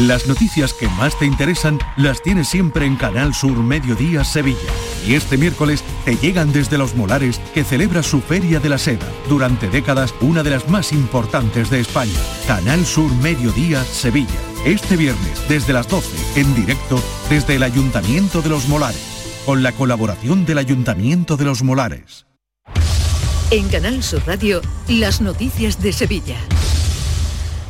Las noticias que más te interesan las tienes siempre en Canal Sur Mediodía Sevilla. Y este miércoles te llegan desde Los Molares, que celebra su Feria de la Seda, durante décadas una de las más importantes de España. Canal Sur Mediodía Sevilla. Este viernes, desde las 12, en directo, desde el Ayuntamiento de Los Molares, con la colaboración del Ayuntamiento de Los Molares. En Canal Sur Radio, las noticias de Sevilla.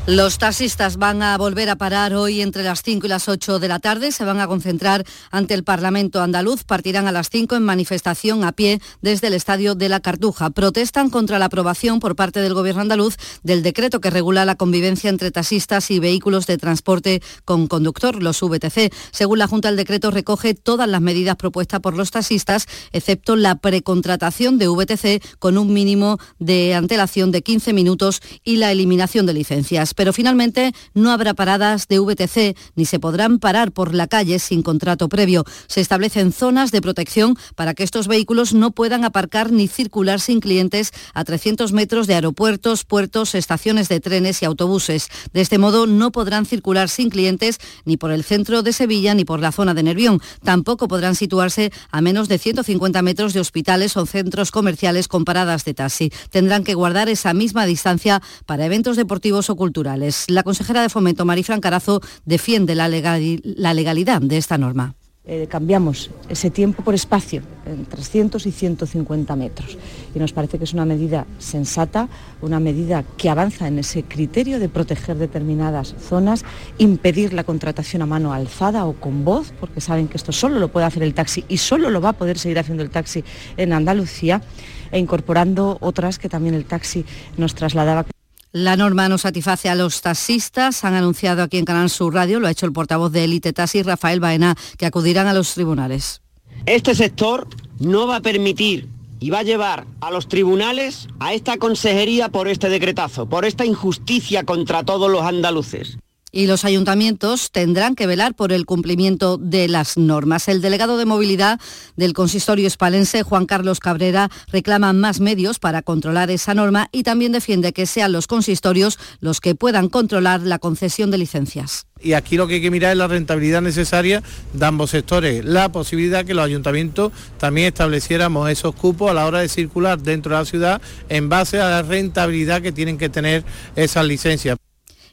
Los taxistas van a volver a parar hoy entre las 5 y las 8 de la tarde. Se van a concentrar ante el Parlamento andaluz. Partirán a las 5 en manifestación a pie desde el Estadio de la Cartuja. Protestan contra la aprobación por parte del Gobierno andaluz del decreto que regula la convivencia entre taxistas y vehículos de transporte con conductor, los VTC. Según la Junta, el decreto recoge todas las medidas propuestas por los taxistas, excepto la precontratación de VTC con un mínimo de antelación de 15 minutos y la eliminación de licencias pero finalmente no habrá paradas de VTC ni se podrán parar por la calle sin contrato previo. Se establecen zonas de protección para que estos vehículos no puedan aparcar ni circular sin clientes a 300 metros de aeropuertos, puertos, estaciones de trenes y autobuses. De este modo no podrán circular sin clientes ni por el centro de Sevilla ni por la zona de Nervión. Tampoco podrán situarse a menos de 150 metros de hospitales o centros comerciales con paradas de taxi. Tendrán que guardar esa misma distancia para eventos deportivos o culturales la consejera de Fomento, Marifran Carazo, defiende la, legalidad de esta norma. Eh, cambiamos ese tiempo por espacio, en 300 y 150 metros. Y nos parece que es una medida sensata, una medida que avanza en ese criterio de proteger determinadas zonas, impedir la contratación a mano alzada o con voz, porque saben que esto solo lo puede hacer el taxi y solo lo va a poder seguir haciendo el taxi en Andalucía, e incorporando otras que también el taxi nos trasladaba. La norma no satisface a los taxistas, han anunciado aquí en Canal Sur Radio, lo ha hecho el portavoz de Elite Taxi, Rafael Baena, que acudirán a los tribunales. Este sector no va a permitir y va a llevar a los tribunales a esta consejería por este decretazo, por esta injusticia contra todos los andaluces y los ayuntamientos tendrán que velar por el cumplimiento de las normas. El delegado de movilidad del consistorio espalense, Juan Carlos Cabrera, reclama más medios para controlar esa norma y también defiende que sean los consistorios los que puedan controlar la concesión de licencias. Y aquí lo que hay que mirar es la rentabilidad necesaria de ambos sectores, la posibilidad que los ayuntamientos también estableciéramos esos cupos a la hora de circular dentro de la ciudad en base a la rentabilidad que tienen que tener esas licencias.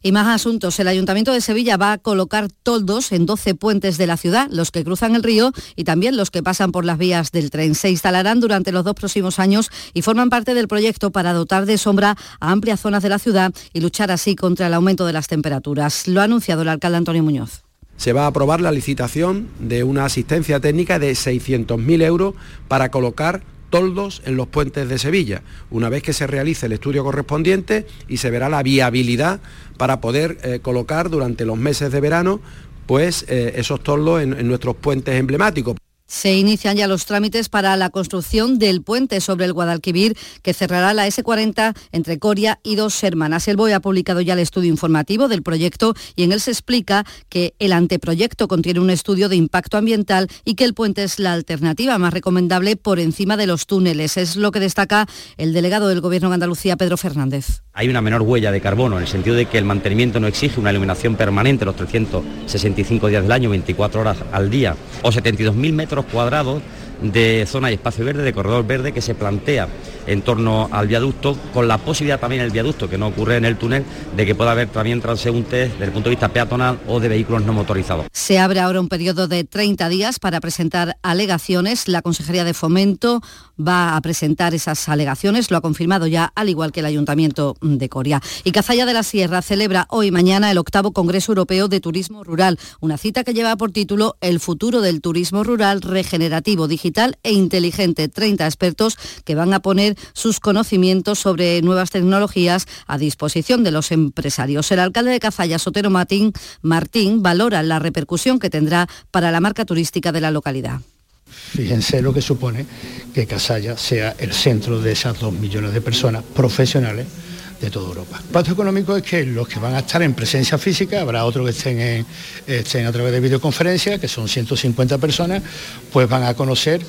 Y más asuntos. El Ayuntamiento de Sevilla va a colocar toldos en 12 puentes de la ciudad, los que cruzan el río y también los que pasan por las vías del tren. Se instalarán durante los dos próximos años y forman parte del proyecto para dotar de sombra a amplias zonas de la ciudad y luchar así contra el aumento de las temperaturas. Lo ha anunciado el alcalde Antonio Muñoz se va a aprobar la licitación de una asistencia técnica de 600.000 euros para colocar toldos en los puentes de Sevilla, una vez que se realice el estudio correspondiente y se verá la viabilidad para poder eh, colocar durante los meses de verano pues eh, esos toldos en nuestros puentes emblemáticos. Se inician ya los trámites para la construcción del puente sobre el Guadalquivir que cerrará la S40 entre Coria y Dos Hermanas. El BOE ha publicado ya el estudio informativo del proyecto y en él se explica que el anteproyecto contiene un estudio de impacto ambiental y que el puente es la alternativa más recomendable por encima de los túneles. Es lo que destaca el delegado del Gobierno de Andalucía, Pedro Fernández. Hay una menor huella de carbono en el sentido de que el mantenimiento no exige una iluminación permanente los 365 días del año, 24 horas al día o 72.000 metros cuadrados de zona y espacio verde, de corredor verde que se plantea en torno al viaducto, con la posibilidad también el viaducto, que no ocurre en el túnel, de que pueda haber también transeúntes desde el punto de vista peatonal o de vehículos no motorizados. Se abre ahora un periodo de 30 días para presentar alegaciones. La Consejería de Fomento va a presentar esas alegaciones, lo ha confirmado ya, al igual que el Ayuntamiento de Coria. Y Cazalla de la Sierra celebra hoy y mañana el octavo Congreso Europeo de Turismo Rural, una cita que lleva por título El futuro del turismo rural regenerativo, digital e inteligente. 30 expertos que van a poner sus conocimientos sobre nuevas tecnologías a disposición de los empresarios. El alcalde de Cazalla, Sotero Martín, Martín valora la repercusión que tendrá para la marca turística de la localidad. Fíjense lo que supone que Casalla sea el centro de esas dos millones de personas profesionales de toda Europa. El impacto económico es que los que van a estar en presencia física, habrá otros que estén, estén a través de videoconferencia, que son 150 personas, pues van a conocer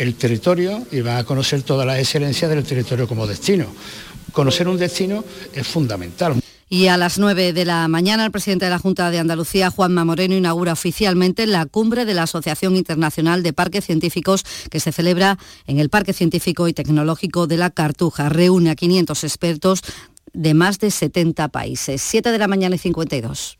el territorio y van a conocer todas las excelencias del territorio como destino. Conocer un destino es fundamental. Y a las 9 de la mañana el presidente de la Junta de Andalucía, Juanma Moreno, inaugura oficialmente la cumbre de la Asociación Internacional de Parques Científicos que se celebra en el Parque Científico y Tecnológico de la Cartuja. Reúne a 500 expertos de más de 70 países. 7 de la mañana y 52.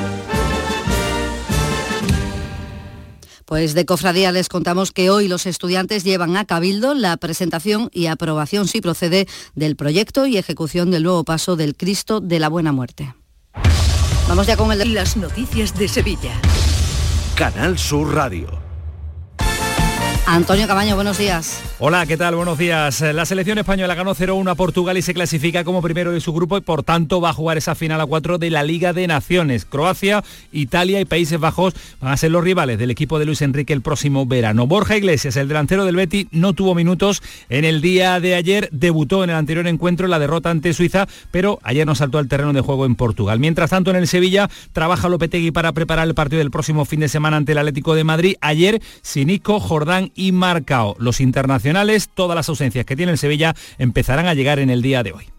Pues de Cofradía les contamos que hoy los estudiantes llevan a Cabildo la presentación y aprobación, si procede, del proyecto y ejecución del nuevo paso del Cristo de la Buena Muerte. Vamos ya con el... Las noticias de Sevilla. Canal Sur Radio. Antonio Camaño, buenos días. Hola, ¿qué tal? Buenos días. La selección española ganó 0-1 a Portugal y se clasifica como primero de su grupo y por tanto va a jugar esa final a 4 de la Liga de Naciones. Croacia, Italia y Países Bajos van a ser los rivales del equipo de Luis Enrique el próximo verano. Borja Iglesias, el delantero del Betty, no tuvo minutos en el día de ayer, debutó en el anterior encuentro en la derrota ante Suiza, pero ayer no saltó al terreno de juego en Portugal. Mientras tanto, en el Sevilla trabaja Lopetegui para preparar el partido del próximo fin de semana ante el Atlético de Madrid. Ayer, Sinico, Jordán y Marcao. Los internacionales, todas las ausencias que tiene el Sevilla empezarán a llegar en el día de hoy.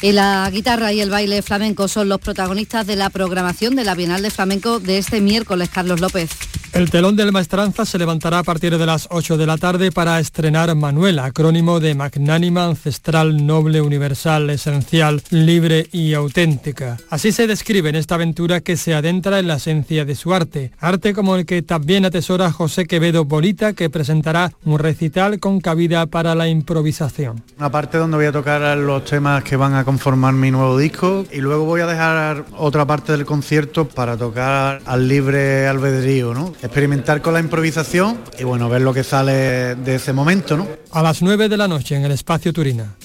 Y la guitarra y el baile flamenco son los protagonistas de la programación de la Bienal de Flamenco de este miércoles, Carlos López. El telón del Maestranza se levantará a partir de las 8 de la tarde para estrenar Manuel, acrónimo de magnánima, ancestral, noble, universal, esencial, libre y auténtica. Así se describe en esta aventura que se adentra en la esencia de su arte, arte como el que también atesora José Quevedo Bolita, que presentará un recital con cabida para la improvisación. Una parte donde voy a tocar los temas que van a conformar mi nuevo disco y luego voy a dejar otra parte del concierto para tocar al libre albedrío, ¿no? experimentar con la improvisación y bueno, ver lo que sale de ese momento, ¿no? A las 9 de la noche en el Espacio Turina.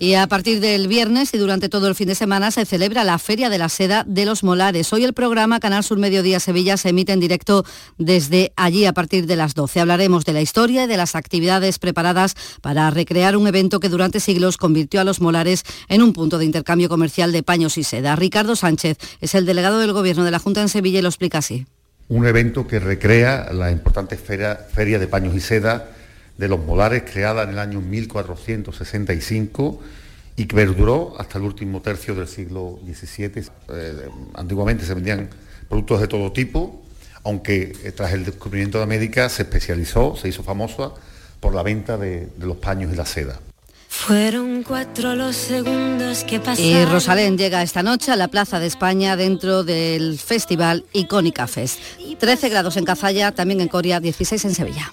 Y a partir del viernes y durante todo el fin de semana se celebra la Feria de la Seda de los Molares. Hoy el programa Canal Sur Mediodía Sevilla se emite en directo desde allí a partir de las 12. Hablaremos de la historia y de las actividades preparadas para recrear un evento que durante siglos convirtió a los Molares en un punto de intercambio comercial de paños y seda. Ricardo Sánchez es el delegado del Gobierno de la Junta en Sevilla y lo explica así un evento que recrea la importante feria, feria, de paños y seda de los molares creada en el año 1465 y que perduró hasta el último tercio del siglo XVII. Eh, antiguamente se vendían productos de todo tipo, aunque eh, tras el descubrimiento de América se especializó, se hizo famosa por la venta de los paños y la seda. Fueron cuatro los segundos que pasaron. Y Rosalén llega esta noche a la Plaza de España dentro del festival Icónica Fest. 13 grados en Cazalla, también en Coria, 16 en Sevilla.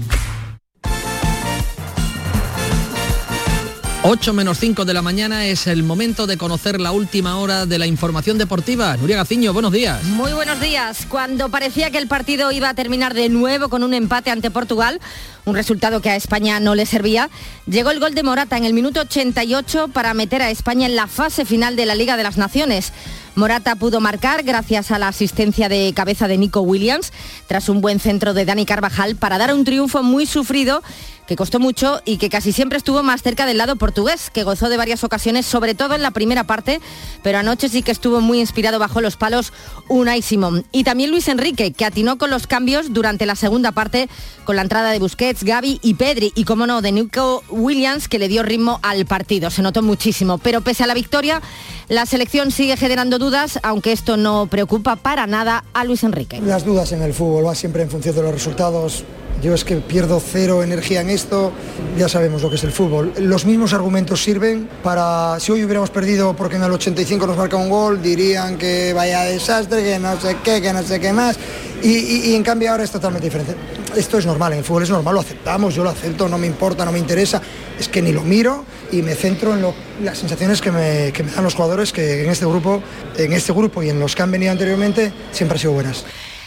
8 menos 5 de la mañana es el momento de conocer la última hora de la información deportiva. Nuria Gaciño, buenos días. Muy buenos días. Cuando parecía que el partido iba a terminar de nuevo con un empate ante Portugal, un resultado que a España no le servía, llegó el gol de Morata en el minuto 88 para meter a España en la fase final de la Liga de las Naciones. Morata pudo marcar gracias a la asistencia de cabeza de Nico Williams, tras un buen centro de Dani Carvajal, para dar un triunfo muy sufrido que costó mucho y que casi siempre estuvo más cerca del lado portugués, que gozó de varias ocasiones, sobre todo en la primera parte, pero anoche sí que estuvo muy inspirado bajo los palos Unai Simón. Y también Luis Enrique, que atinó con los cambios durante la segunda parte con la entrada de Busquets, Gaby y Pedri, y como no, de Nico Williams, que le dio ritmo al partido. Se notó muchísimo, pero pese a la victoria, la selección sigue generando dudas, aunque esto no preocupa para nada a Luis Enrique. Las dudas en el fútbol va siempre en función de los resultados yo es que pierdo cero energía en esto, ya sabemos lo que es el fútbol. Los mismos argumentos sirven para, si hoy hubiéramos perdido porque en el 85 nos marca un gol, dirían que vaya desastre, que no sé qué, que no sé qué más. Y, en cambio ahora es totalmente diferente. Esto es normal, en el fútbol es normal, lo aceptamos, yo lo acepto, no me importa, no me interesa. Es que ni lo miro y me centro en las sensaciones que me, que me dan los jugadores que en este grupo, en este grupo y en los que han venido anteriormente siempre han sido buenas.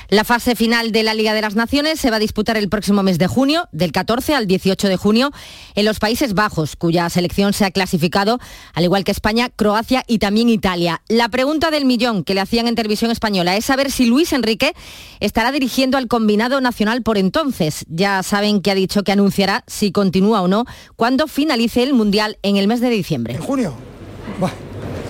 La fase final de la Liga de las Naciones se va a disputar el próximo mes de junio, del 14 al 18 de junio, en los Países Bajos, cuya selección se ha clasificado, al igual que España, Croacia y también Italia. La pregunta del millón que le hacían en televisión española es saber si Luis Enrique estará dirigiendo al combinado nacional por entonces. Ya saben que ha dicho que anunciará si continúa o no cuando finalice el Mundial en el mes de diciembre. ¿En junio?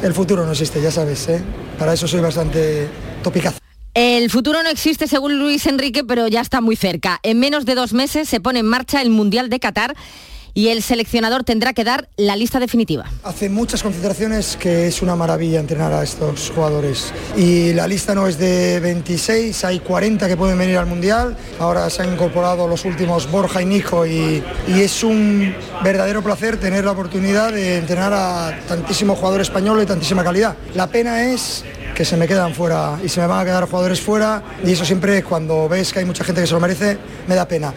el futuro no existe, ya sabes, ¿eh? Para eso soy bastante topicazo. El futuro no existe según Luis Enrique, pero ya está muy cerca. En menos de dos meses se pone en marcha el Mundial de Qatar y el seleccionador tendrá que dar la lista definitiva. Hace muchas concentraciones que es una maravilla entrenar a estos jugadores y la lista no es de 26, hay 40 que pueden venir al Mundial, ahora se han incorporado los últimos Borja y Nico y, es un verdadero placer tener la oportunidad de entrenar a tantísimo jugador español de tantísima calidad. La pena es que se me quedan fuera y se me van a quedar jugadores fuera y eso siempre cuando ves que hay mucha gente que se lo merece me da pena.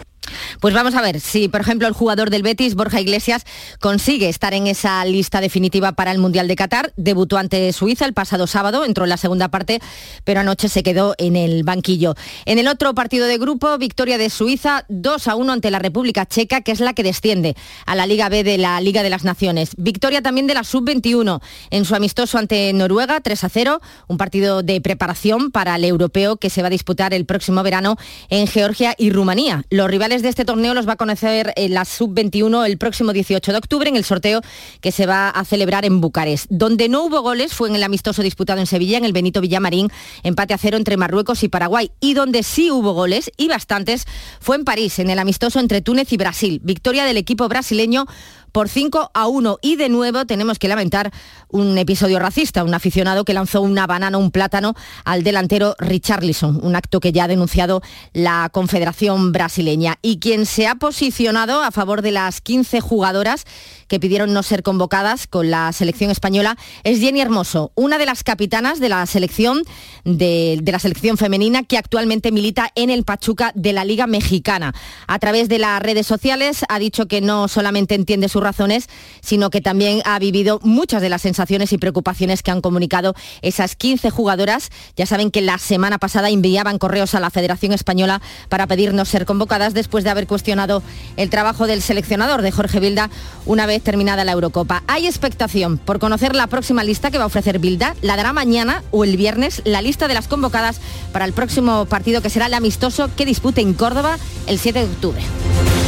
Pues vamos a ver si, por ejemplo, el jugador del Betis, Borja Iglesias, consigue estar en esa lista definitiva para el Mundial de Qatar. Debutó ante Suiza el pasado sábado, entró en la segunda parte, pero anoche se quedó en el banquillo. En el otro partido de grupo, victoria de Suiza 2 a 1 ante la República Checa, que es la que desciende a la Liga B de la Liga de las Naciones. Victoria también de la Sub-21 en su amistoso ante Noruega, 3 a 0, un partido de preparación para el europeo que se va a disputar el próximo verano en Georgia y Rumanía. Los rivales de este torneo los va a conocer la sub-21 el próximo 18 de octubre en el sorteo que se va a celebrar en Bucarest. Donde no hubo goles fue en el amistoso disputado en Sevilla, en el Benito Villamarín, empate a cero entre Marruecos y Paraguay. Y donde sí hubo goles, y bastantes, fue en París, en el amistoso entre Túnez y Brasil. Victoria del equipo brasileño por 5 a 1. Y de nuevo tenemos que lamentar un episodio racista, un aficionado que lanzó una banana, un plátano al delantero Richarlison, un acto que ya ha denunciado la Confederación Brasileña. Y quien se ha posicionado a favor de las 15 jugadoras que pidieron no ser convocadas con la selección española es Jenny Hermoso, una de las capitanas de la selección de, la selección femenina que actualmente milita en el Pachuca de la Liga Mexicana. A través de las redes sociales ha dicho que no solamente entiende razones, sino que también ha vivido muchas de las sensaciones y preocupaciones que han comunicado esas 15 jugadoras. Ya saben que la semana pasada enviaban correos a la Federación Española para pedir no ser convocadas después de haber cuestionado el trabajo del seleccionador de Jorge Vilda una vez terminada la Eurocopa. Hay expectación por conocer la próxima lista que va a ofrecer Bilda. La dará mañana o el viernes la lista de las convocadas para el próximo partido que será el amistoso que dispute en Córdoba el 7 de octubre.